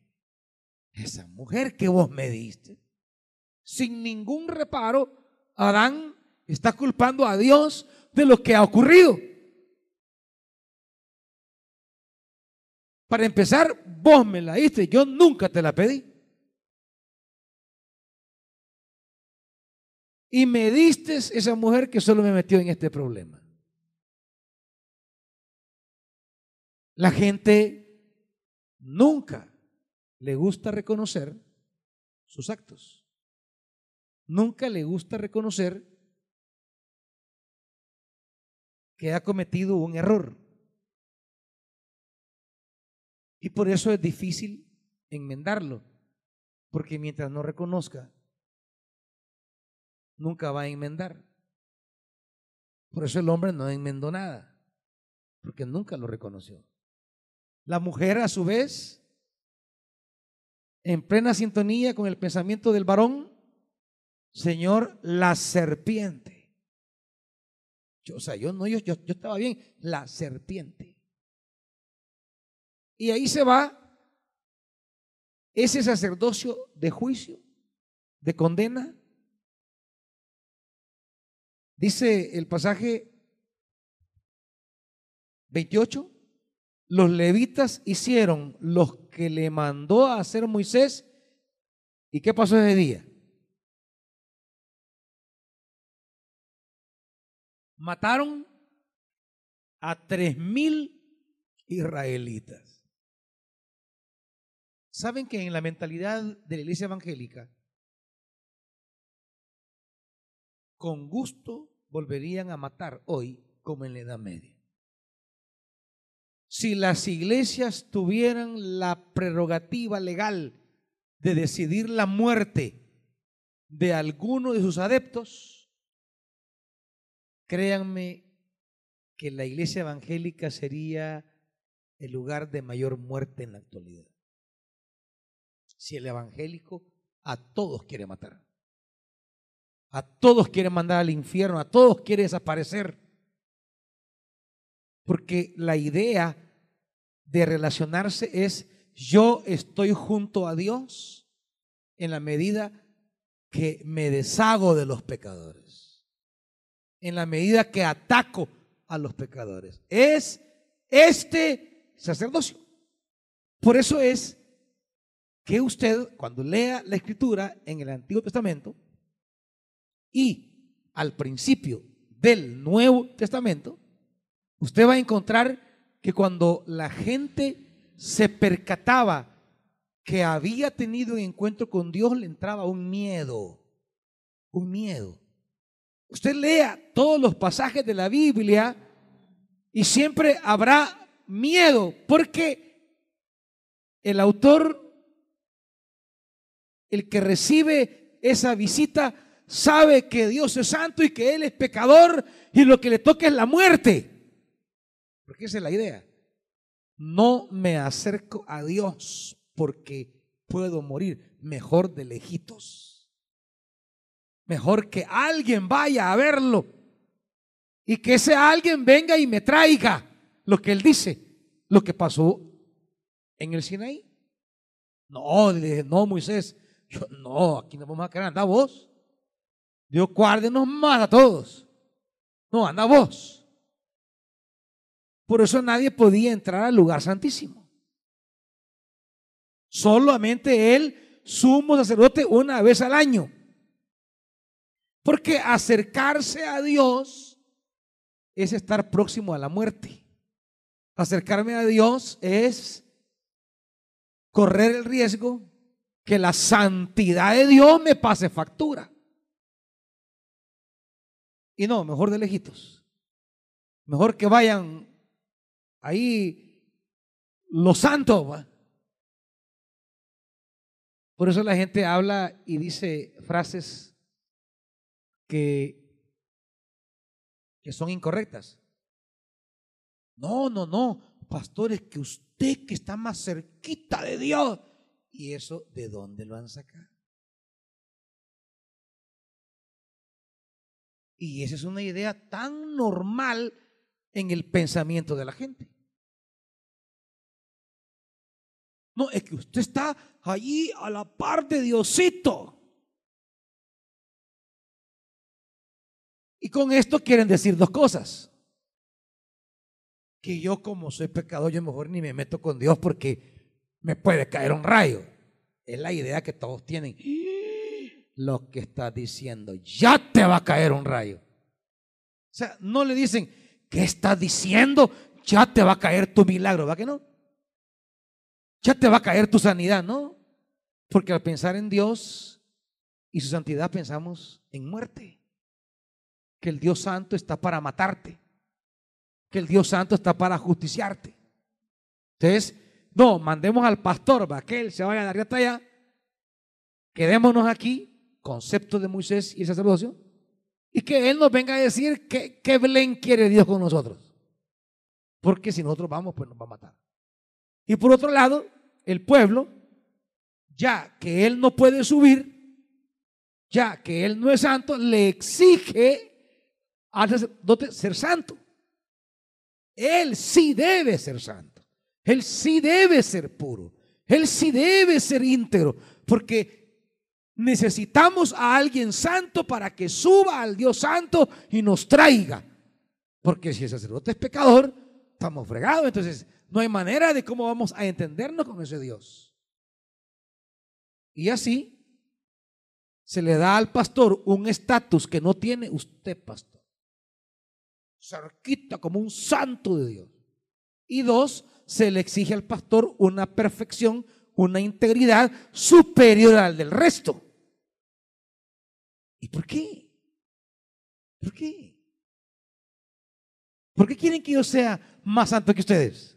esa mujer que vos me diste, sin ningún reparo, Adán está culpando a Dios de lo que ha ocurrido. Para empezar, vos me la diste, yo nunca te la pedí. Y me diste esa mujer que solo me metió en este problema. La gente nunca le gusta reconocer sus actos. Nunca le gusta reconocer que ha cometido un error. Y por eso es difícil enmendarlo, porque mientras no reconozca nunca va a enmendar. Por eso el hombre no enmendó nada, porque nunca lo reconoció. La mujer, a su vez, en plena sintonía con el pensamiento del varón, Señor, la serpiente. Yo, o sea, yo no, yo, yo, yo estaba bien, la serpiente. Y ahí se va ese sacerdocio de juicio, de condena. Dice el pasaje 28, los levitas hicieron los que le mandó a hacer Moisés. ¿Y qué pasó ese día? Mataron a tres mil israelitas. ¿Saben que en la mentalidad de la iglesia evangélica, con gusto volverían a matar hoy como en la Edad Media? si las iglesias tuvieran la prerrogativa legal de decidir la muerte de alguno de sus adeptos, créanme que la iglesia evangélica sería el lugar de mayor muerte en la actualidad. Si el evangélico a todos quiere matar, a todos quiere mandar al infierno, a todos quiere desaparecer. Porque la idea de relacionarse es yo estoy junto a Dios en la medida que me deshago de los pecadores, en la medida que ataco a los pecadores. Es este sacerdocio. Por eso es que usted, cuando lea la escritura en el Antiguo Testamento y al principio del Nuevo Testamento, Usted va a encontrar que cuando la gente se percataba que había tenido un encuentro con Dios, le entraba un miedo, un miedo. Usted lea todos los pasajes de la Biblia y siempre habrá miedo, porque el autor, el que recibe esa visita, sabe que Dios es santo y que Él es pecador y lo que le toca es la muerte. Porque esa es la idea. No me acerco a Dios porque puedo morir. Mejor de lejitos. Mejor que alguien vaya a verlo. Y que ese alguien venga y me traiga lo que él dice, lo que pasó en el Sinaí. No, no, Moisés, yo, no, aquí no vamos a quedar, anda vos. Dios guárdenos más a todos. No, anda vos. Por eso nadie podía entrar al lugar santísimo. Solamente él, sumo sacerdote, una vez al año. Porque acercarse a Dios es estar próximo a la muerte. Acercarme a Dios es correr el riesgo que la santidad de Dios me pase factura. Y no, mejor de lejitos. Mejor que vayan ahí los santos. Por eso la gente habla y dice frases que, que son incorrectas. No, no, no, pastores, que usted que está más cerquita de Dios. ¿Y eso de dónde lo han sacado? Y esa es una idea tan normal en el pensamiento de la gente. No, es que usted está allí a la par de Diosito. Y con esto quieren decir dos cosas. Que yo como soy pecador, yo mejor ni me meto con Dios porque me puede caer un rayo. Es la idea que todos tienen. Lo que está diciendo, ya te va a caer un rayo. O sea, no le dicen, ¿qué está diciendo? Ya te va a caer tu milagro, ¿va que no? Ya te va a caer tu sanidad, ¿no? Porque al pensar en Dios y su santidad pensamos en muerte. Que el Dios Santo está para matarte. Que el Dios Santo está para justiciarte. Entonces, no, mandemos al pastor, va, que él se vaya a dar hasta allá. Quedémonos aquí, concepto de Moisés y el sacerdocio y que Él nos venga a decir qué Belén quiere Dios con nosotros. Porque si nosotros vamos, pues nos va a matar. Y por otro lado, el pueblo, ya que Él no puede subir, ya que Él no es santo, le exige al sacerdote ser santo. Él sí debe ser santo. Él sí debe ser puro. Él sí debe ser íntegro. Porque necesitamos a alguien santo para que suba al Dios santo y nos traiga. Porque si el sacerdote es pecador, estamos fregados. Entonces, no hay manera de cómo vamos a entendernos con ese Dios. Y así se le da al pastor un estatus que no tiene usted, pastor. Cerquita como un santo de Dios. Y dos, se le exige al pastor una perfección, una integridad superior al del resto. ¿Y por qué? ¿Por qué? ¿Por qué quieren que yo sea más santo que ustedes?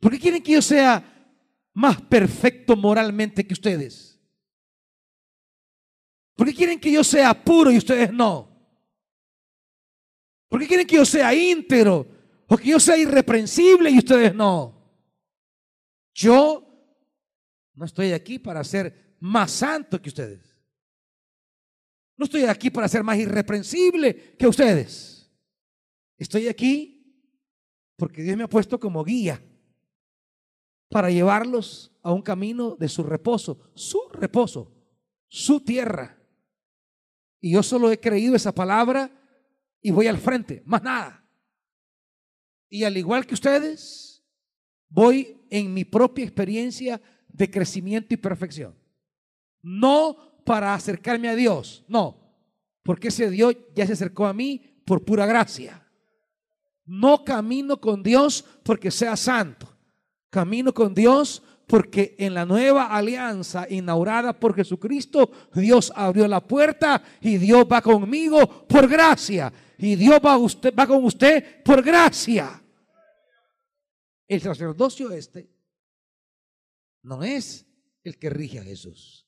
¿Por qué quieren que yo sea más perfecto moralmente que ustedes? ¿Por qué quieren que yo sea puro y ustedes no? ¿Por qué quieren que yo sea íntegro o que yo sea irreprensible y ustedes no? Yo no estoy aquí para ser más santo que ustedes. No estoy aquí para ser más irreprensible que ustedes. Estoy aquí porque Dios me ha puesto como guía para llevarlos a un camino de su reposo, su reposo, su tierra. Y yo solo he creído esa palabra y voy al frente, más nada. Y al igual que ustedes, voy en mi propia experiencia de crecimiento y perfección. No para acercarme a Dios, no, porque ese Dios ya se acercó a mí por pura gracia. No camino con Dios porque sea santo. Camino con Dios porque en la nueva alianza inaugurada por Jesucristo, Dios abrió la puerta y Dios va conmigo por gracia. Y Dios va, usted, va con usted por gracia. El sacerdocio este no es el que rige a Jesús.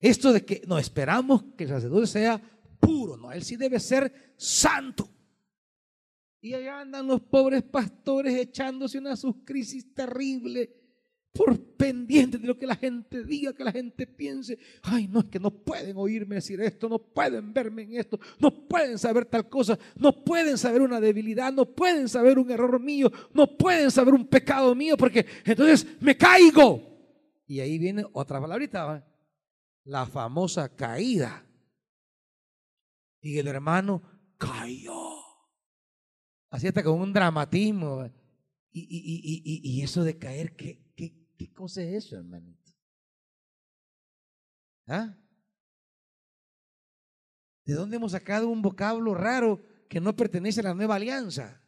Esto de que no esperamos que el sacerdote sea puro, no, él sí debe ser santo. Y allá andan los pobres pastores echándose una sus crisis terrible por pendiente de lo que la gente diga, que la gente piense. Ay, no, es que no pueden oírme decir esto, no pueden verme en esto, no pueden saber tal cosa, no pueden saber una debilidad, no pueden saber un error mío, no pueden saber un pecado mío, porque entonces me caigo. Y ahí viene otra palabrita, la famosa caída. Y el hermano cayó. Así está con un dramatismo. Y, y, y, eso de caer, ¿qué, qué, cosa es eso, hermanito? ¿Ah? ¿De dónde hemos sacado un vocablo raro que no pertenece a la nueva alianza?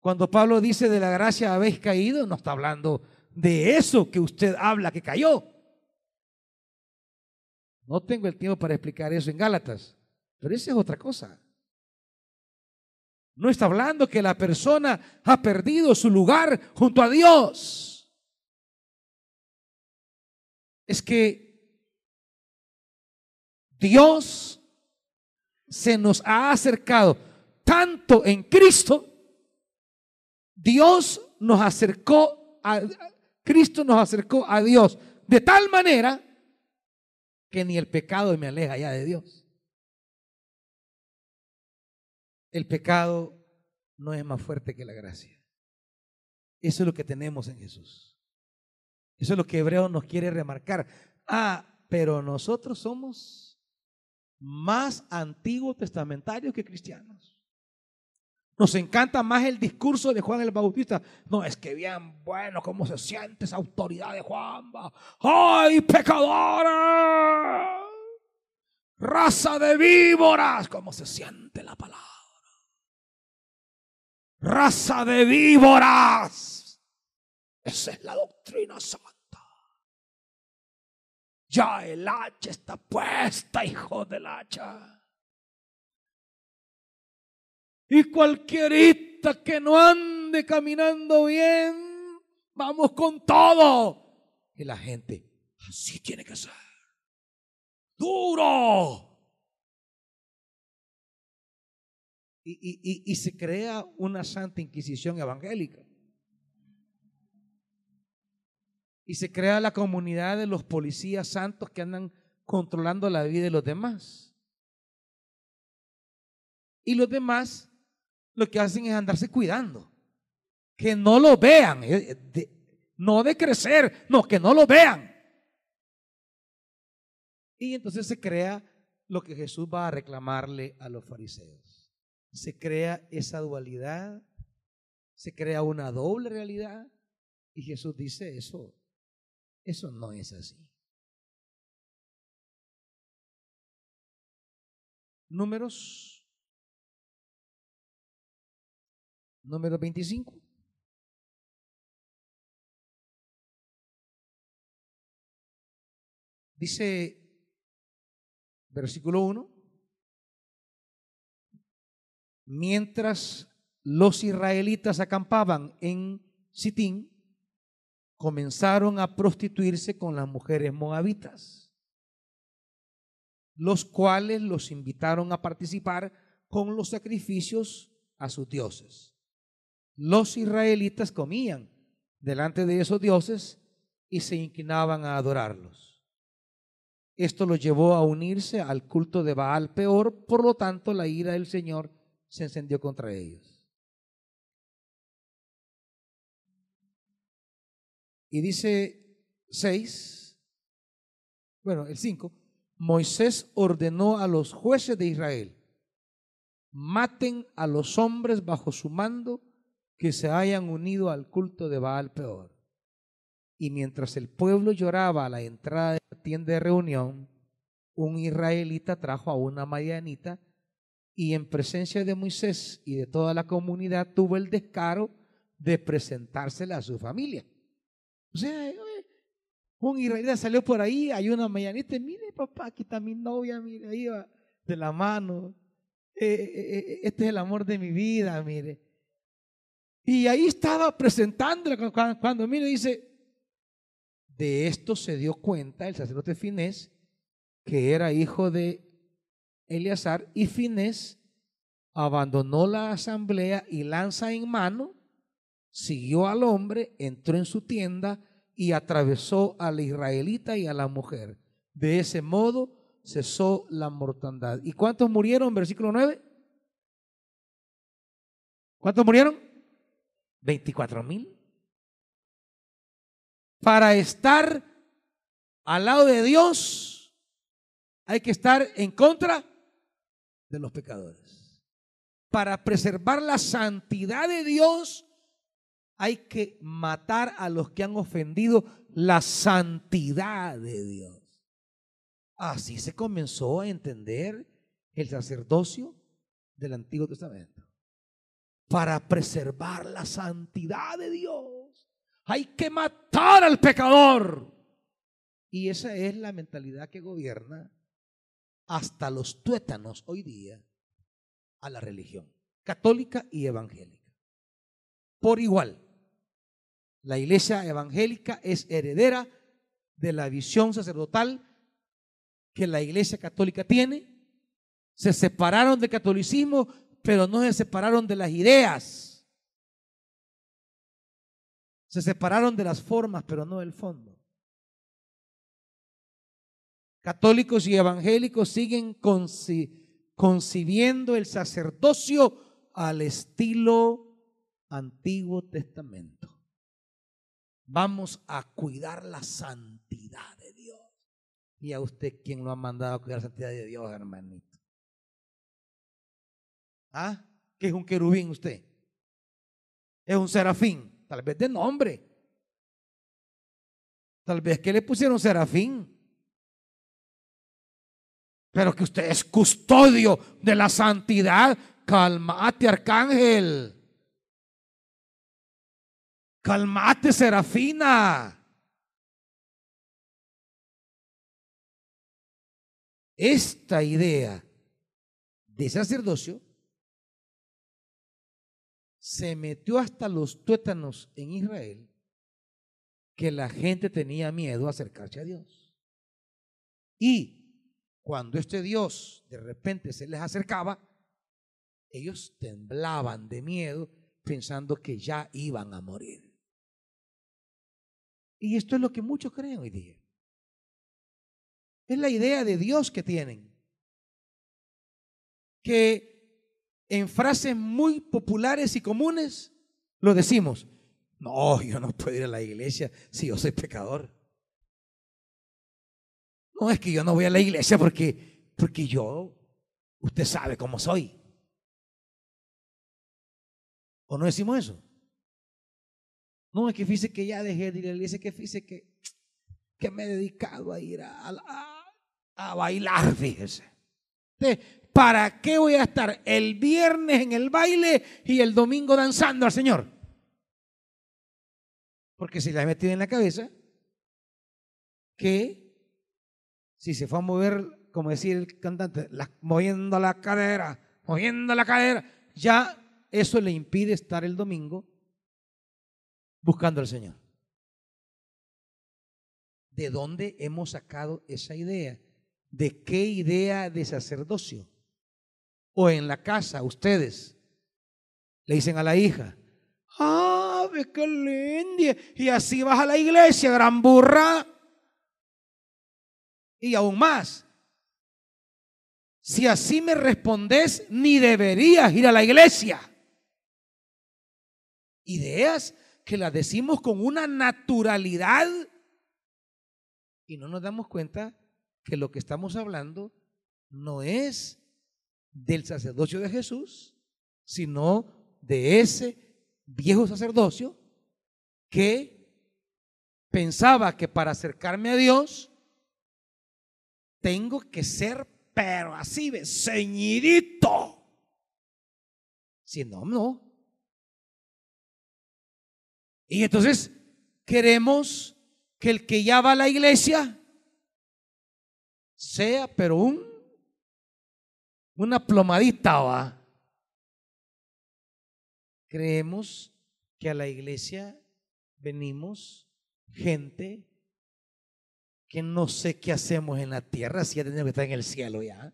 Cuando Pablo dice de la gracia habéis caído, no está hablando de eso que usted habla que cayó. No tengo el tiempo para explicar eso en Gálatas. Pero esa es otra cosa. No está hablando que la persona ha perdido su lugar junto a Dios. Es que Dios se nos ha acercado tanto en Cristo. Dios nos acercó a Cristo nos acercó a Dios de tal manera que ni el pecado me aleja ya de Dios. El pecado no es más fuerte que la gracia. Eso es lo que tenemos en Jesús. Eso es lo que Hebreo nos quiere remarcar. Ah, pero nosotros somos más antiguos testamentarios que cristianos. Nos encanta más el discurso de Juan el Bautista. No, es que bien bueno cómo se siente esa autoridad de Juan. ¡Ay, pecadores! Raza de víboras. ¿Cómo se siente la palabra? Raza de víboras. Esa es la doctrina santa. Ya el hacha está puesta, hijo del hacha. Y cualquierita que no ande caminando bien, vamos con todo. Y la gente, así tiene que ser. Duro. Y, y, se crea una santa inquisición evangélica. Y se crea la comunidad de los policías santos que andan controlando la vida de los demás. Y los demás lo que hacen es andarse cuidando. Que no lo vean. Eh, no de crecer, no, que no lo vean. Y entonces se crea lo que Jesús va a reclamarle a los fariseos. Se crea esa dualidad, se crea una doble realidad. Y Jesús dice eso, eso no es así. Números número 25. Dice versículo 1, mientras los israelitas acampaban en Sitín, comenzaron a prostituirse con las mujeres moabitas, los cuales los invitaron a participar con los sacrificios a sus dioses los israelitas comían delante de esos dioses y se inclinaban a adorarlos. Esto los llevó a unirse al culto de Baal peor, por lo tanto la ira del Señor se encendió contra ellos. Y dice 6, bueno, el 5, Moisés ordenó a los jueces de Israel, maten a los hombres bajo su mando que se hayan unido al culto de Baal peor. Y mientras el pueblo lloraba a la entrada de la tienda de reunión, un israelita trajo a una madianita y en presencia de Moisés y de toda la comunidad tuvo el descaro de presentársela a su familia. O sea, un israelita salió por ahí, hay una madianita, mire papá, aquí está mi novia, mire, ahí va de la mano. Eh, eh, eh, este es el amor de mi vida, mire. Y ahí estaba presentándole cuando, cuando mire dice, de esto se dio cuenta el sacerdote Finés, que era hijo de Eleazar, y Finés abandonó la asamblea y lanza en mano, siguió al hombre, entró en su tienda y atravesó a la israelita y a la mujer. De ese modo cesó la mortandad. ¿Y cuántos murieron? Versículo 9. ¿Cuántos murieron? 24 mil. Para estar al lado de Dios hay que estar en contra de los pecadores. Para preservar la santidad de Dios hay que matar a los que han ofendido la santidad de Dios. Así se comenzó a entender el sacerdocio del Antiguo Testamento para preservar la santidad de Dios. Hay que matar al pecador. Y esa es la mentalidad que gobierna hasta los tuétanos hoy día a la religión católica y evangélica. Por igual, la iglesia evangélica es heredera de la visión sacerdotal que la iglesia católica tiene. Se separaron del catolicismo pero no se separaron de las ideas. Se separaron de las formas, pero no del fondo. Católicos y evangélicos siguen concibiendo el sacerdocio al estilo Antiguo Testamento. Vamos a cuidar la santidad de Dios. Y a usted, ¿quién lo ha mandado a cuidar la santidad de Dios, hermanito? ¿Ah? ¿Qué es un querubín usted? Es un serafín, tal vez de nombre. Tal vez que le pusieron serafín. Pero que usted es custodio de la santidad. Calmate, arcángel. Calmate, serafina. Esta idea de sacerdocio se metió hasta los tuétanos en Israel que la gente tenía miedo a acercarse a Dios. Y cuando este Dios de repente se les acercaba, ellos temblaban de miedo pensando que ya iban a morir. Y esto es lo que muchos creen hoy día. Es la idea de Dios que tienen. Que en frases muy populares y comunes lo decimos. No, yo no puedo ir a la iglesia si yo soy pecador. No es que yo no voy a la iglesia porque, porque yo, usted sabe cómo soy. ¿O no decimos eso? No, es que fíjese que ya dejé de ir a la iglesia, que fíjese que, que me he dedicado a ir a, a, bailar, fíjese. ¿Para qué voy a estar el viernes en el baile y el domingo danzando al Señor? Porque se le ha metido en la cabeza que si se fue a mover, como decía el cantante, moviendo la cadera, moviendo la cadera, ya eso le impide estar el domingo buscando al Señor. ¿De dónde hemos sacado esa idea? ¿De qué idea de sacerdocio? O en la casa, ustedes le dicen a la hija, ¡ah, qué linda! Y así vas a la iglesia, gran burra. Y aún más, si así me respondes, ni deberías ir a la iglesia. Ideas que las decimos con una naturalidad y no nos damos cuenta que lo que estamos hablando no es del sacerdocio de Jesús, sino de ese viejo sacerdocio que pensaba que para acercarme a Dios tengo que ser, pero así, ceñidito. Si no, no. Y entonces queremos que el que ya va a la iglesia sea, pero un una plomadita va. Creemos que a la iglesia venimos gente que no sé qué hacemos en la tierra, si ya tenemos que estar en el cielo ya.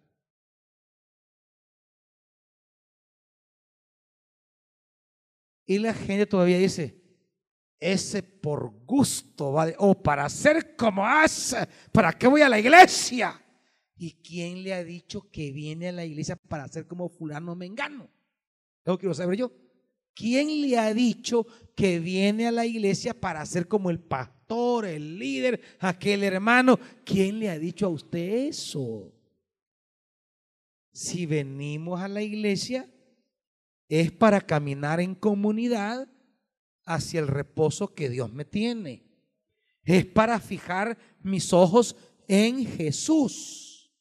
Y la gente todavía dice, ese por gusto, ¿vale? O para hacer como hace, ¿para qué voy a la iglesia? ¿Y quién le ha dicho que viene a la iglesia para hacer como fulano mengano? Eso quiero saber yo. ¿Quién le ha dicho que viene a la iglesia para ser como el pastor, el líder, aquel hermano? ¿Quién le ha dicho a usted eso? Si venimos a la iglesia es para caminar en comunidad hacia el reposo que Dios me tiene. Es para fijar mis ojos en Jesús.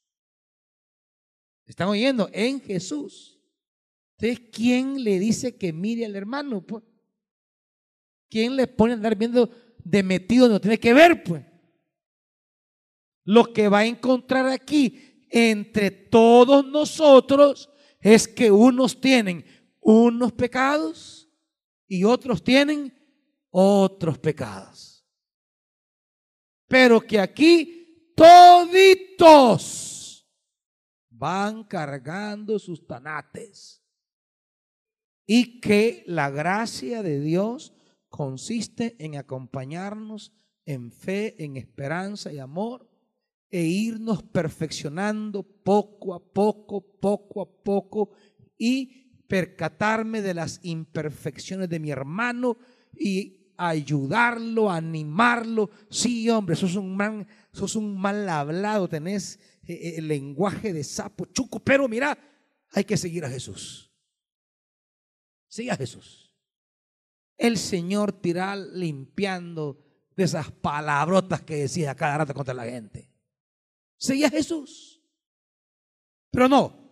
¿Están oyendo? En Jesús. Entonces, ¿quién le dice que mire al hermano? Pues? ¿Quién le pone a andar viendo de metido no tiene que ver? Pues lo que va a encontrar aquí entre todos nosotros es que unos tienen unos pecados y otros tienen otros pecados. Pero que aquí toditos van cargando sus tanates y que la gracia de Dios consiste en acompañarnos en fe, en esperanza y amor e irnos perfeccionando poco a poco, poco a poco y percatarme de las imperfecciones de mi hermano y ayudarlo, animarlo. Sí, hombre, sos un man, sos un mal hablado, tenés eh, eh, el lenguaje de sapo, chuco, pero mira, hay que seguir a Jesús. Sigue a Jesús. El Señor tira limpiando de esas palabrotas que decía cada rato contra la gente. Sigue a Jesús. Pero no,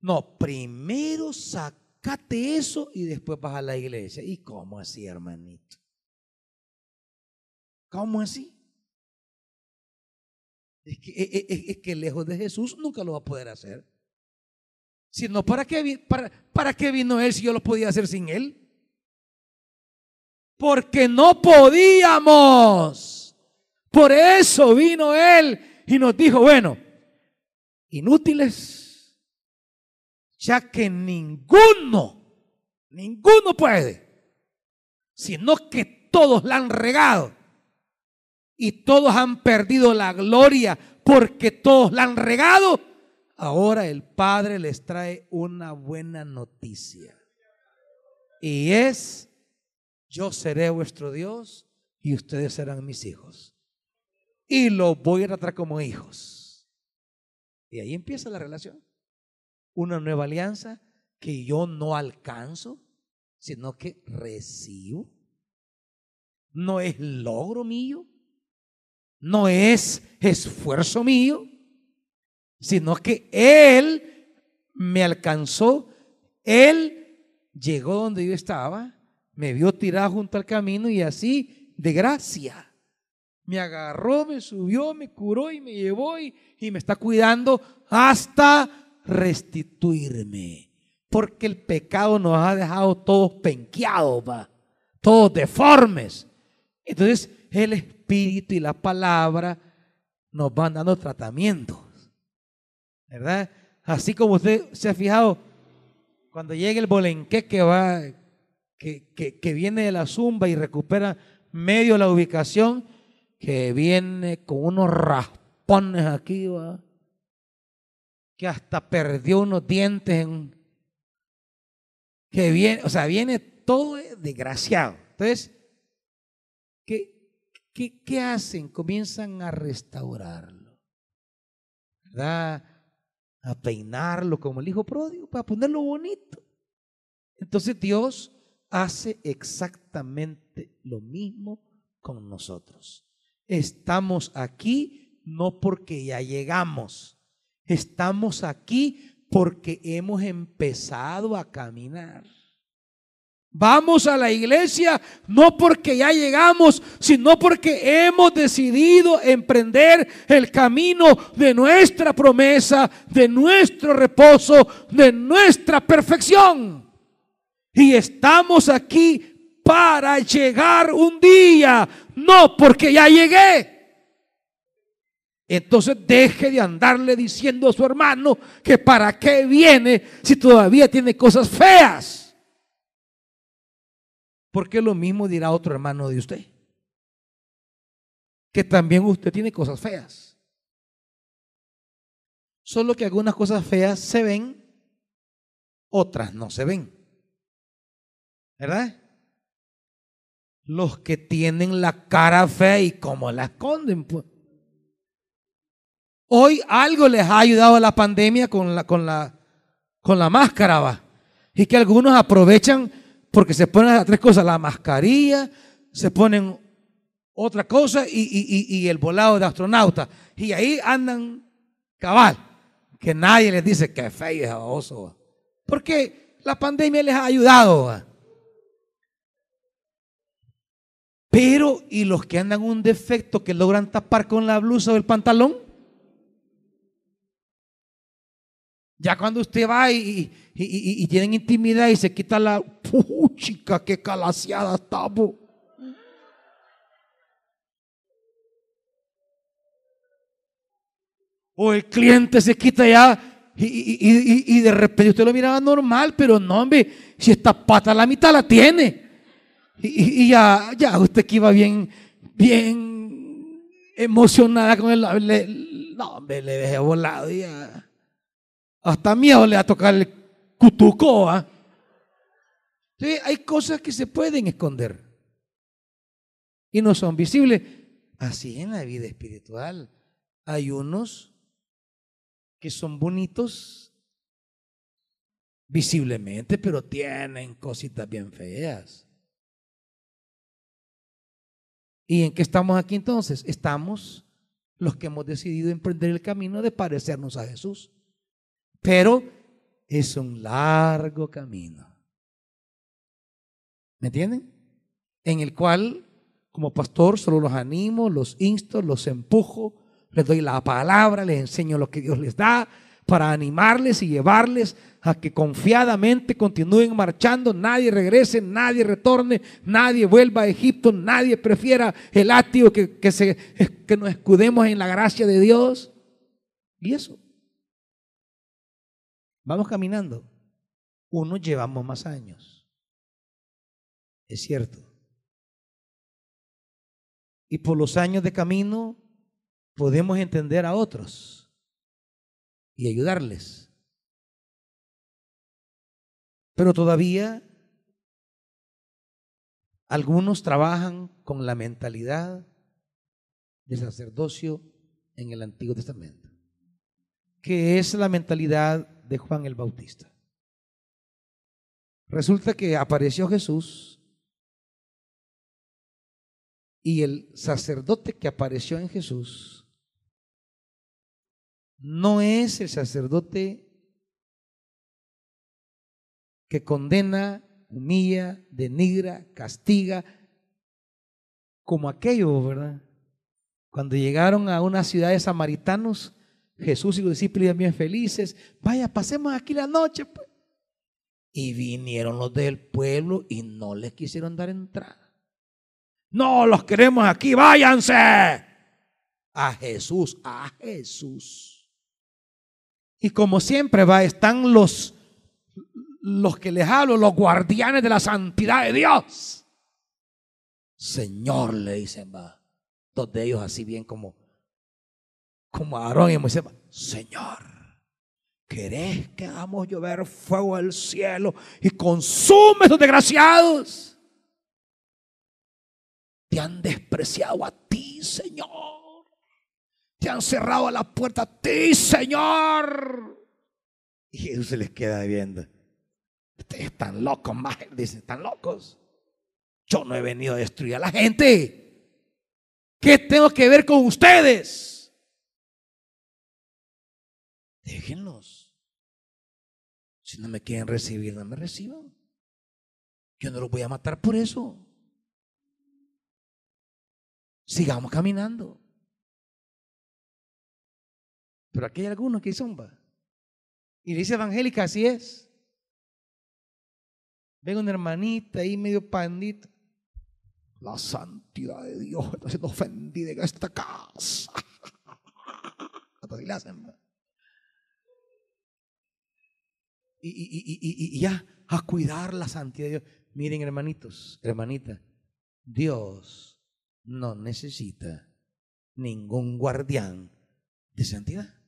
no, primero sacate eso y después vas a la iglesia. ¿Y cómo así, hermanito? ¿Cómo así? Es que, es, que lejos de Jesús nunca lo va a poder hacer. Si no, ¿para qué, para, ¿para qué vino Él si yo lo podía hacer sin Él? Porque no podíamos. Por eso vino Él y nos dijo, bueno, inútiles, ya que ninguno, ninguno puede, sino que todos la han regado y todos han perdido la gloria porque todos la han regado. Ahora el Padre les trae una buena noticia. Y es yo seré vuestro Dios y ustedes serán mis hijos. Y los voy a tratar como hijos. Y ahí empieza la relación. Una nueva alianza que yo no alcanzo, sino que recibo. No es logro mío, no es esfuerzo mío, sino que Él me alcanzó, Él llegó donde yo estaba me vio tirado junto al camino y así, de gracia, me agarró, me subió, me curó y me llevó y, me está cuidando hasta restituirme. Porque el pecado nos ha dejado todos penqueados, todos deformes. Entonces, el Espíritu y la palabra nos van dando tratamientos. ¿Verdad? Así como usted se ha fijado, cuando llega el bolenque que va, que, viene de la zumba y recupera medio la ubicación, que viene con unos raspones aquí, que hasta perdió unos dientes, en, que viene, o sea, viene todo desgraciado. Entonces, ¿qué, qué, qué hacen? Comienzan a restaurarlo, ¿verdad? A peinarlo como el hijo pródigo, para ponerlo bonito. Entonces Dios hace exactamente lo mismo con nosotros. Estamos aquí no porque ya llegamos, estamos aquí porque hemos empezado a caminar. Vamos a la iglesia no porque ya llegamos, sino porque hemos decidido emprender el camino de nuestra promesa, de nuestro reposo, de nuestra perfección. Y estamos aquí para llegar un día, no porque ya llegué. Entonces deje de andarle diciendo a su hermano que para qué viene si todavía tiene cosas feas. Porque lo mismo dirá otro hermano de usted. Que también usted tiene cosas feas. Solo que algunas cosas feas se ven, otras no se ven. ¿Verdad? Los que tienen la cara fea y cómo la esconden. Pues. Hoy algo les ha ayudado a la pandemia con la, con la, con la máscara, va. Y que algunos aprovechan porque se ponen las tres cosas, la mascarilla, se ponen otra cosa y, el volado de astronauta. Y ahí andan cabal, que nadie les dice que feo es oso. Porque la pandemia les ha ayudado. ¿va? Pero, ¿y los que andan un defecto que logran tapar con la blusa o el pantalón? Ya cuando usted va y, tienen intimidad y se quita la chica, qué calaseada estamos. O el cliente se quita ya y, de repente usted lo miraba normal, pero no, hombre, si esta pata la mitad la tiene. Y, ya, ya, usted que iba bien, bien emocionada con él, no, hombre, le dejé volado ya. Hasta miedo le va a tocar el cutuco, ¿ah? Sí, hay cosas que se pueden esconder y no son visibles. Así en la vida espiritual hay unos que son bonitos visiblemente, pero tienen cositas bien feas. ¿Y en qué estamos aquí entonces? Estamos los que hemos decidido emprender el camino de parecernos a Jesús. Pero es un largo camino. ¿Me entienden? En el cual, como pastor, solo los animo, los insto, los empujo, les doy la palabra, les enseño lo que Dios les da, para animarles y llevarles a que confiadamente continúen marchando, nadie regrese, nadie retorne, nadie vuelva a Egipto, nadie prefiera el látigo que, que, se, nos escudemos en la gracia de Dios. Y eso. Vamos caminando. Unos llevamos más años. Es cierto. Y por los años de camino podemos entender a otros y ayudarles. Pero todavía algunos trabajan con la mentalidad del sacerdocio en el Antiguo Testamento, que es la mentalidad de Juan el Bautista. Resulta que apareció Jesús y el sacerdote que apareció en Jesús no es el sacerdote que condena, humilla, denigra, castiga, como aquello, ¿verdad? Cuando llegaron a una ciudad de samaritanos, Jesús y los discípulos bien felices, vaya, pasemos aquí la noche. Pues. Y vinieron los del pueblo y no les quisieron dar entrada. No los queremos aquí, váyanse. A Jesús, a Jesús. Y como siempre va, están los los que les hablo, los guardianes de la santidad de Dios. Señor, le dicen, va. Dos de ellos así bien como, como Aarón y Moisés. Señor, ¿querés que hagamos llover fuego del cielo y consume a estos desgraciados? Te han despreciado a ti, Señor. Te han cerrado la puerta a ti, Señor. Y Jesús se les queda viendo. Ustedes están locos, más dicen, están locos. Yo no he venido a destruir a la gente. ¿Qué tengo que ver con ustedes? Déjenlos. Si no me quieren recibir, no me reciban. Yo no los voy a matar por eso. Sigamos caminando. Pero aquí hay algunos que zumba. Y dice evangélica, así es. Ven una hermanita ahí medio pandita. La santidad de Dios está siendo ofendida en esta casa. Y, y, y, y, ya, a cuidar la santidad de Dios. Miren, hermanitos, hermanita, Dios no necesita ningún guardián de santidad.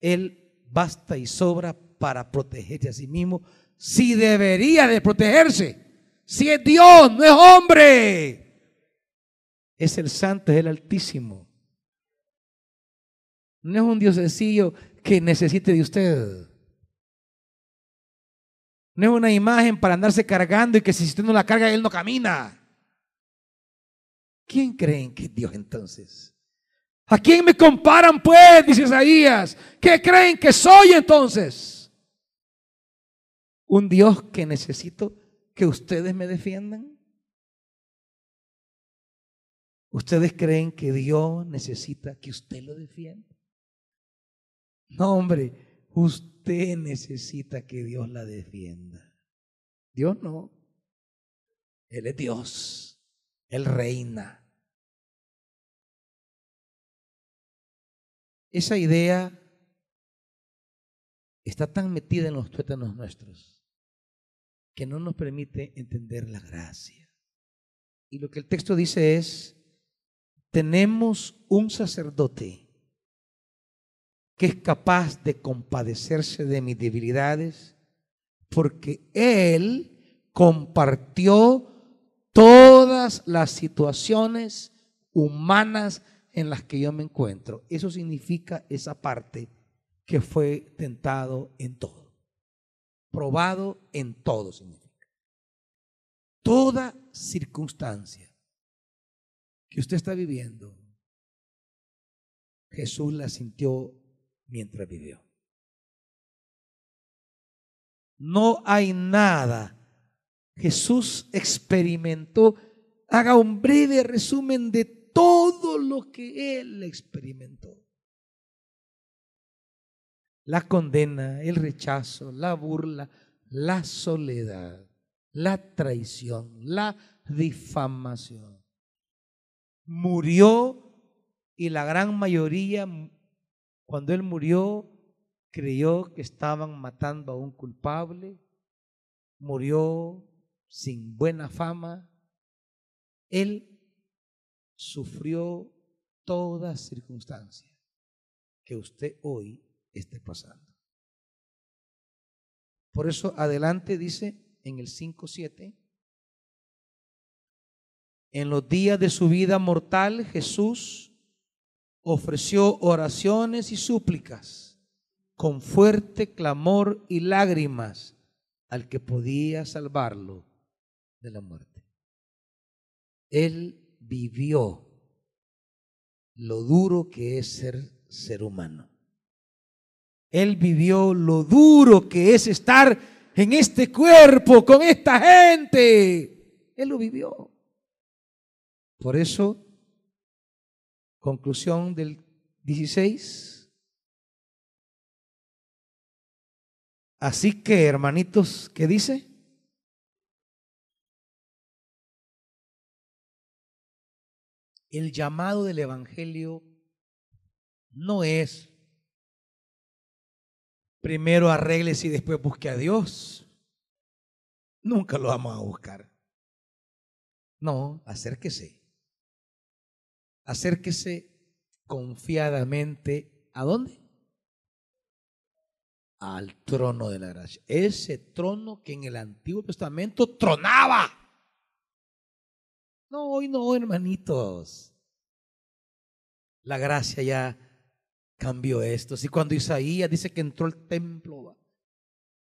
Él basta y sobra para protegerse a sí mismo si debería de protegerse. Si es Dios, no es hombre. Es el santo, es el altísimo. No es un Dios sencillo que necesite de usted. No es una imagen para andarse cargando y que si usted no la carga, Él no camina. ¿Quién creen que es Dios entonces? ¿A quién me comparan pues? Dice Isaías. ¿Qué creen que soy entonces? un Dios que necesito que ustedes me defiendan? ¿Ustedes creen que Dios necesita que usted lo defienda? No, hombre, usted necesita que Dios la defienda. Dios no. Él es Dios. Él reina. Esa idea está tan metida en los tuétanos nuestros que no nos permite entender la gracia. Y lo que el texto dice es, tenemos un sacerdote que es capaz de compadecerse de mis debilidades, porque Él compartió todas las situaciones humanas en las que yo me encuentro. Eso significa esa parte que fue tentado en todo probado en todo significa. Toda circunstancia que usted está viviendo, Jesús la sintió mientras vivió. No hay nada. Jesús experimentó. Haga un breve resumen de todo lo que él experimentó. la condena, el rechazo, la burla, la soledad, la traición, la difamación. Murió y la gran mayoría, cuando él murió, creyó que estaban matando a un culpable, murió sin buena fama. Él sufrió toda circunstancia que usted hoy esté pasando. Por eso adelante dice en el 5.7, en los días de su vida mortal Jesús ofreció oraciones y súplicas con fuerte clamor y lágrimas al que podía salvarlo de la muerte. Él vivió lo duro que es ser ser humano. Él vivió lo duro que es estar en este cuerpo con esta gente. Él lo vivió. Por eso, conclusión del 16. Así que, hermanitos, ¿qué dice? El llamado del Evangelio no es primero arregles y después busque a Dios. Nunca lo vamos a buscar. No, acérquese. Acérquese confiadamente. ¿A dónde? Al trono de la gracia. Ese trono que en el Antiguo Testamento tronaba. No, hoy no, hermanitos. La gracia ya cambió esto. Y cuando Isaías dice que entró al templo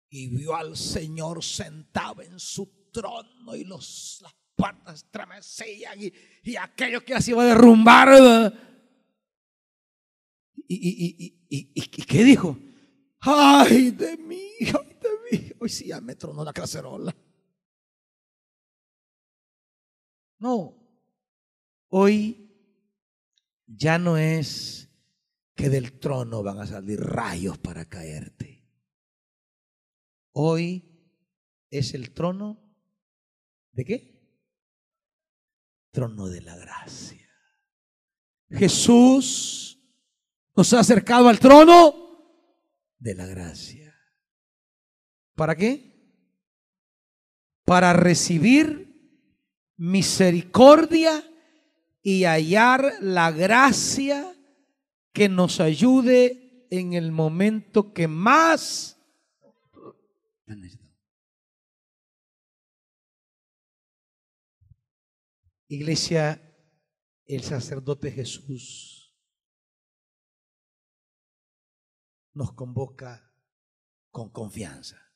y vio al Señor sentado en su trono y los, las puertas estremecían y, aquello que así iba a derrumbar. Y, y, y, y, qué dijo? Ay de mí, ay de mí. Hoy sí ya me tronó la cacerola. No, hoy ya no es que del trono van a salir rayos para caerte. Hoy es el trono de qué? Trono de la gracia. Jesús nos ha acercado al trono de la gracia. ¿Para qué? Para recibir misericordia y hallar la gracia que nos ayude en el momento que más Iglesia, el sacerdote Jesús nos convoca con confianza.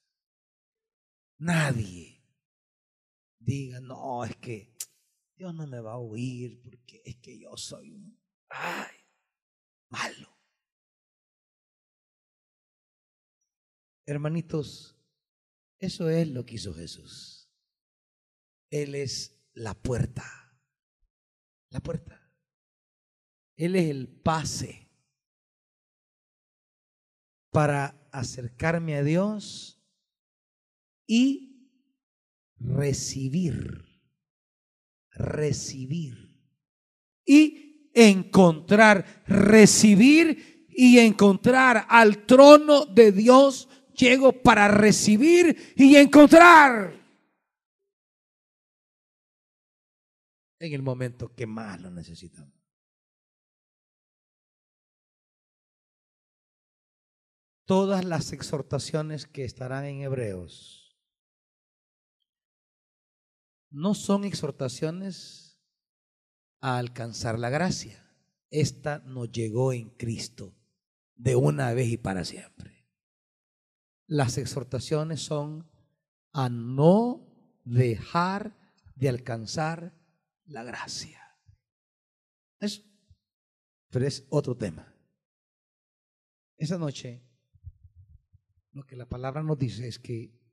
Nadie diga, no, es que Dios no me va a oír porque es que yo soy un... Malo. Hermanitos, eso es lo que hizo Jesús. Él es la puerta. La puerta. Él es el pase para acercarme a Dios y recibir. Recibir. Y encontrar, recibir y encontrar al trono de Dios. Llego para recibir y encontrar. En el momento que más lo necesitamos. Todas las exhortaciones que estarán en Hebreos no son exhortaciones a alcanzar la gracia. Esta nos llegó en Cristo de una vez y para siempre. Las exhortaciones son a no dejar de alcanzar la gracia. Eso. Pero es otro tema. Esa noche, lo que la palabra nos dice es que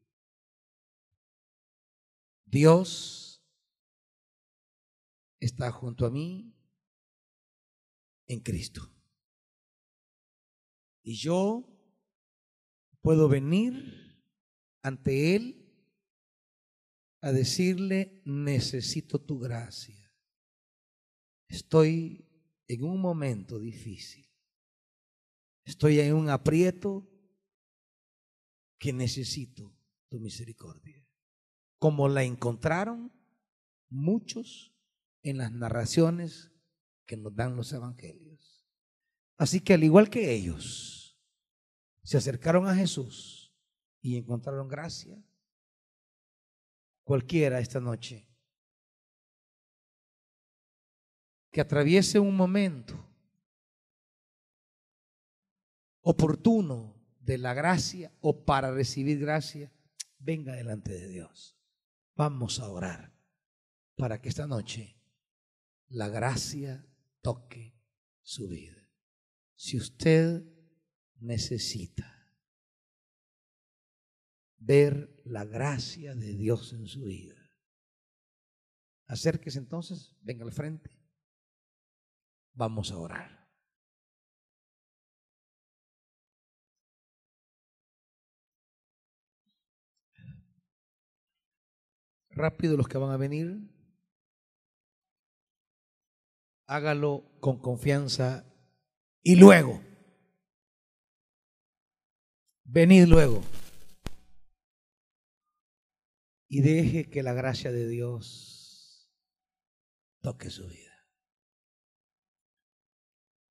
Dios está junto a mí en Cristo. Y yo puedo venir ante Él a decirle, necesito tu gracia. Estoy en un momento difícil. Estoy en un aprieto que necesito tu misericordia. Como la encontraron muchos en las narraciones que nos dan los evangelios. Así que al igual que ellos, se acercaron a Jesús y encontraron gracia, cualquiera esta noche que atraviese un momento oportuno de la gracia o para recibir gracia, venga delante de Dios. Vamos a orar para que esta noche la gracia toque su vida. Si usted necesita ver la gracia de Dios en su vida, acérquese entonces, venga al frente. Vamos a orar. Rápido los que van a venir. Hágalo con confianza y luego. Venid luego. Y deje que la gracia de Dios toque su vida.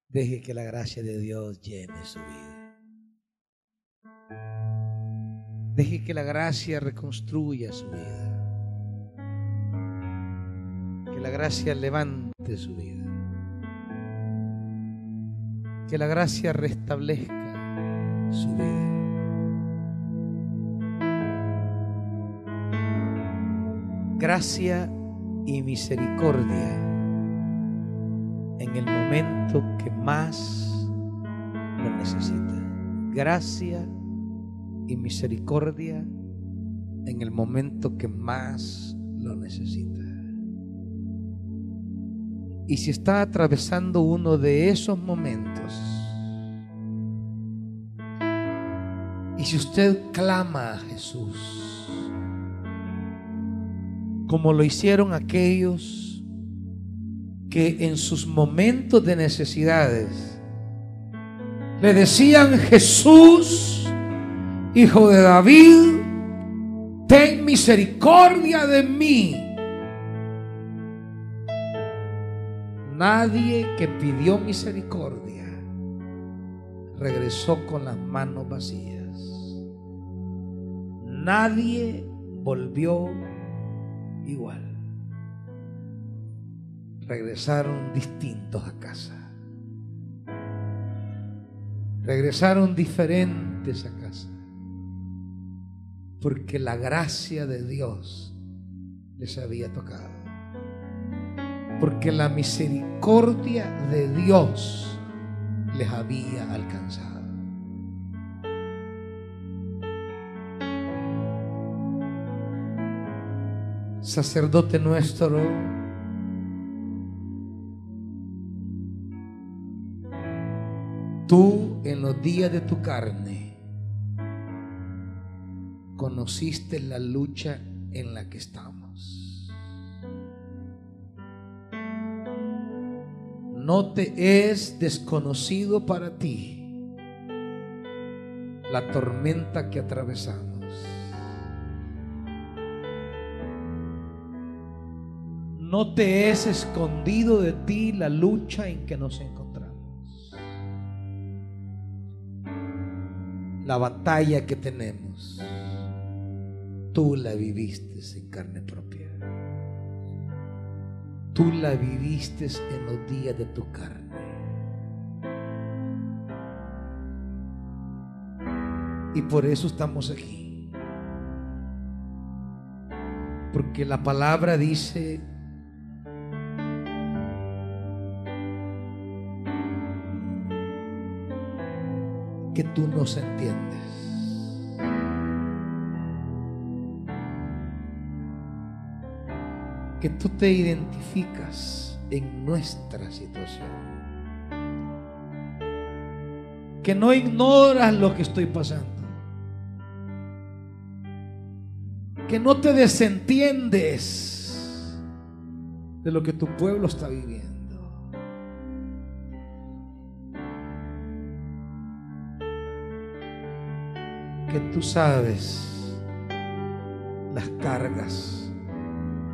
Deje que la gracia de Dios llene su vida. Deje que la gracia reconstruya su vida. La gracia levante su vida. Que la gracia restablezca su vida. Gracia y misericordia en el momento que más lo necesita. Gracia y misericordia en el momento que más lo necesita. Y si está atravesando uno de esos momentos, y si usted clama a Jesús, como lo hicieron aquellos que en sus momentos de necesidades le decían, Jesús, hijo de David, ten misericordia de mí. Nadie que pidió misericordia regresó con las manos vacías. Nadie volvió igual regresaron distintos a casa. Regresaron diferentes a casa. Porque la gracia de Dios les había tocado. Porque la misericordia de Dios les había alcanzado. Sacerdote nuestro, Tú en los días de tu carne conociste la lucha en la que estamos. No te es desconocido para ti la tormenta que atravesamos. No te es escondido de ti la lucha en que nos encontramos. la batalla que tenemos, tú la viviste en carne propia. Tú la viviste en los días de tu carne. Y por eso estamos aquí. Porque la palabra dice que tú nos entiendes. Que tú te identificas en nuestra situación. Que no ignoras lo que estoy pasando. que no te desentiendes de lo que tu pueblo está viviendo. Que tú sabes las cargas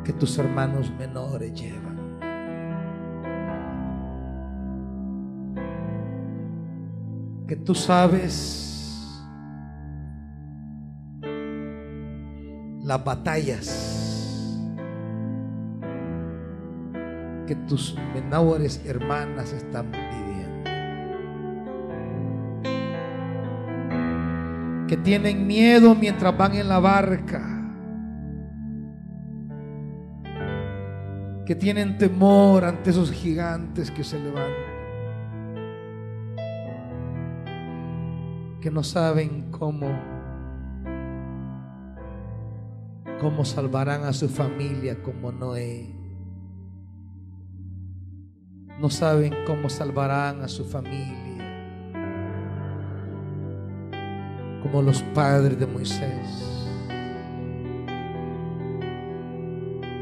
que tus hermanos menores llevan. Que tú sabes las batallas que tus menores hermanas están viviendo. Que tienen miedo mientras van en la barca. Que tienen temor ante esos gigantes que se levantan. Que no saben cómo cómo salvarán a su familia como Noé. No saben cómo salvarán a su familia como los padres de Moisés.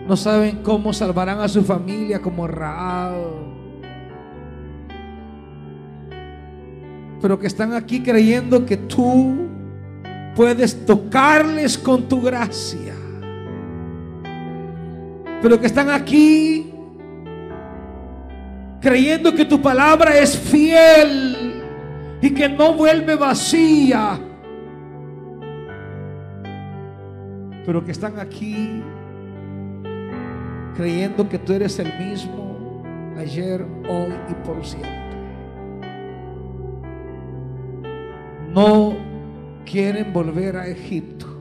No saben cómo salvarán a su familia como Raab. Pero que están aquí creyendo que tú puedes tocarles con tu gracia pero que están aquí creyendo que tu palabra es fiel y que no vuelve vacía, pero que están aquí creyendo que tú eres el mismo ayer, hoy y por siempre. No quieren volver a Egipto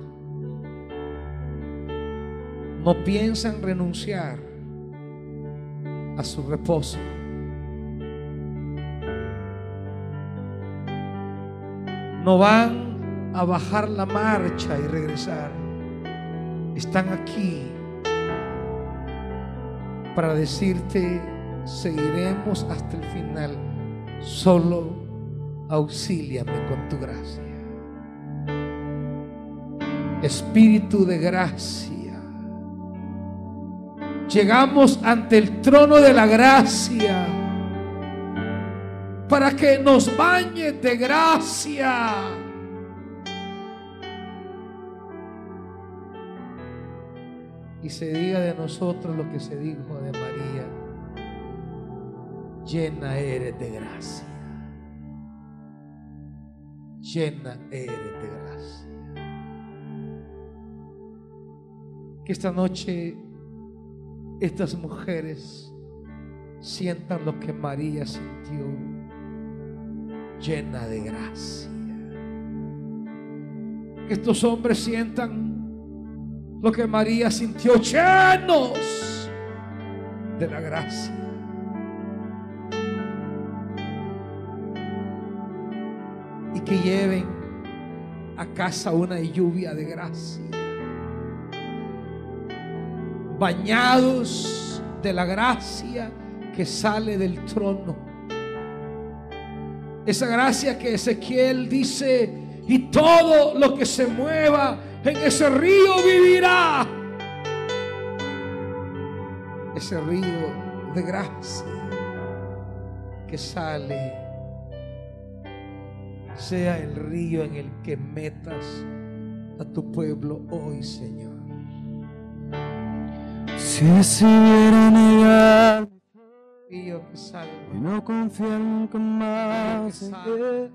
no piensan renunciar a su reposo. No van a bajar la marcha y regresar. Están aquí para decirte, seguiremos hasta el final. Solo auxíliame con tu gracia. Espíritu de gracia llegamos ante el trono de la gracia para que nos bañe de gracia. Y se diga de nosotros lo que se dijo de María, llena eres de gracia, llena eres de gracia. Que esta noche estas mujeres sientan lo que María sintió, llena de gracia. Que estos hombres sientan lo que María sintió, llenos de la gracia. Y que lleven a casa una lluvia de gracia bañados de la gracia que sale del trono. Esa gracia que Ezequiel dice, y todo lo que se mueva en ese río vivirá. Ese río de gracia que sale, sea el río en el que metas a tu pueblo hoy, Señor. Si decidiera negar y no confiar nunca más en que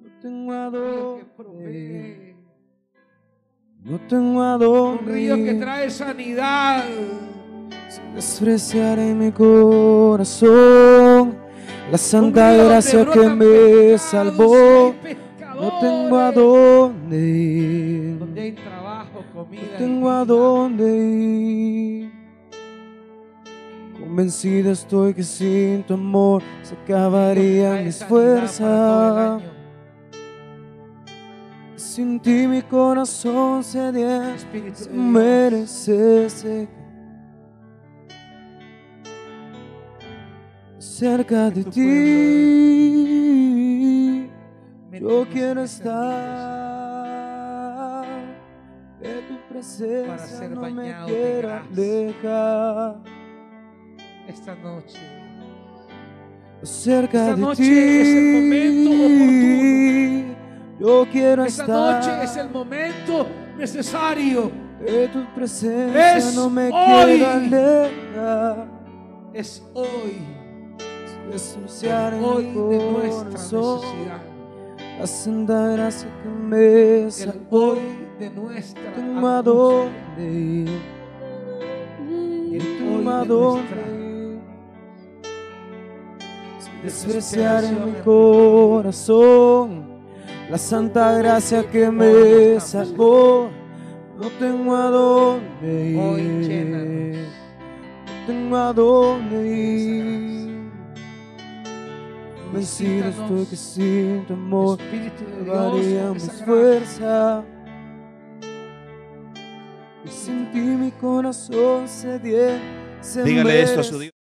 no tengo a dónde no tengo a dónde un río que trae sanidad. Sin despreciar en mi corazón la santa gracia que me salvó. no tengo a dónde ir. Donde hay trabajo comida no tengo a dónde ir. Convencida estoy que sin tu amor se acabarían mis fuerzas. Sin ti mi corazón se se merece Cerca de ti, yo quiero estar. De tu presencia no me quiero alejar. Esta noche. Cerca Esta de noche ti, es el momento Yo quiero Esta estar. noche es el momento necesario. De tu presencia Es no me hoy. quiero alejar. Es hoy, en hoy mi de nuestra necesidad. la santa gracia que me salvó. hoy de nuestra angustia. dónde ir. El a de despreciar en mi corazón la santa gracia que me salvó. No tengo a dónde ir. No tengo a dónde ir. Vencido estoy que sin tu amor Espíritu de Dios, varía con mis esa gracia. fuerzas. Y sin ti mi corazón se die. se Dígale esto a su muere. Dios.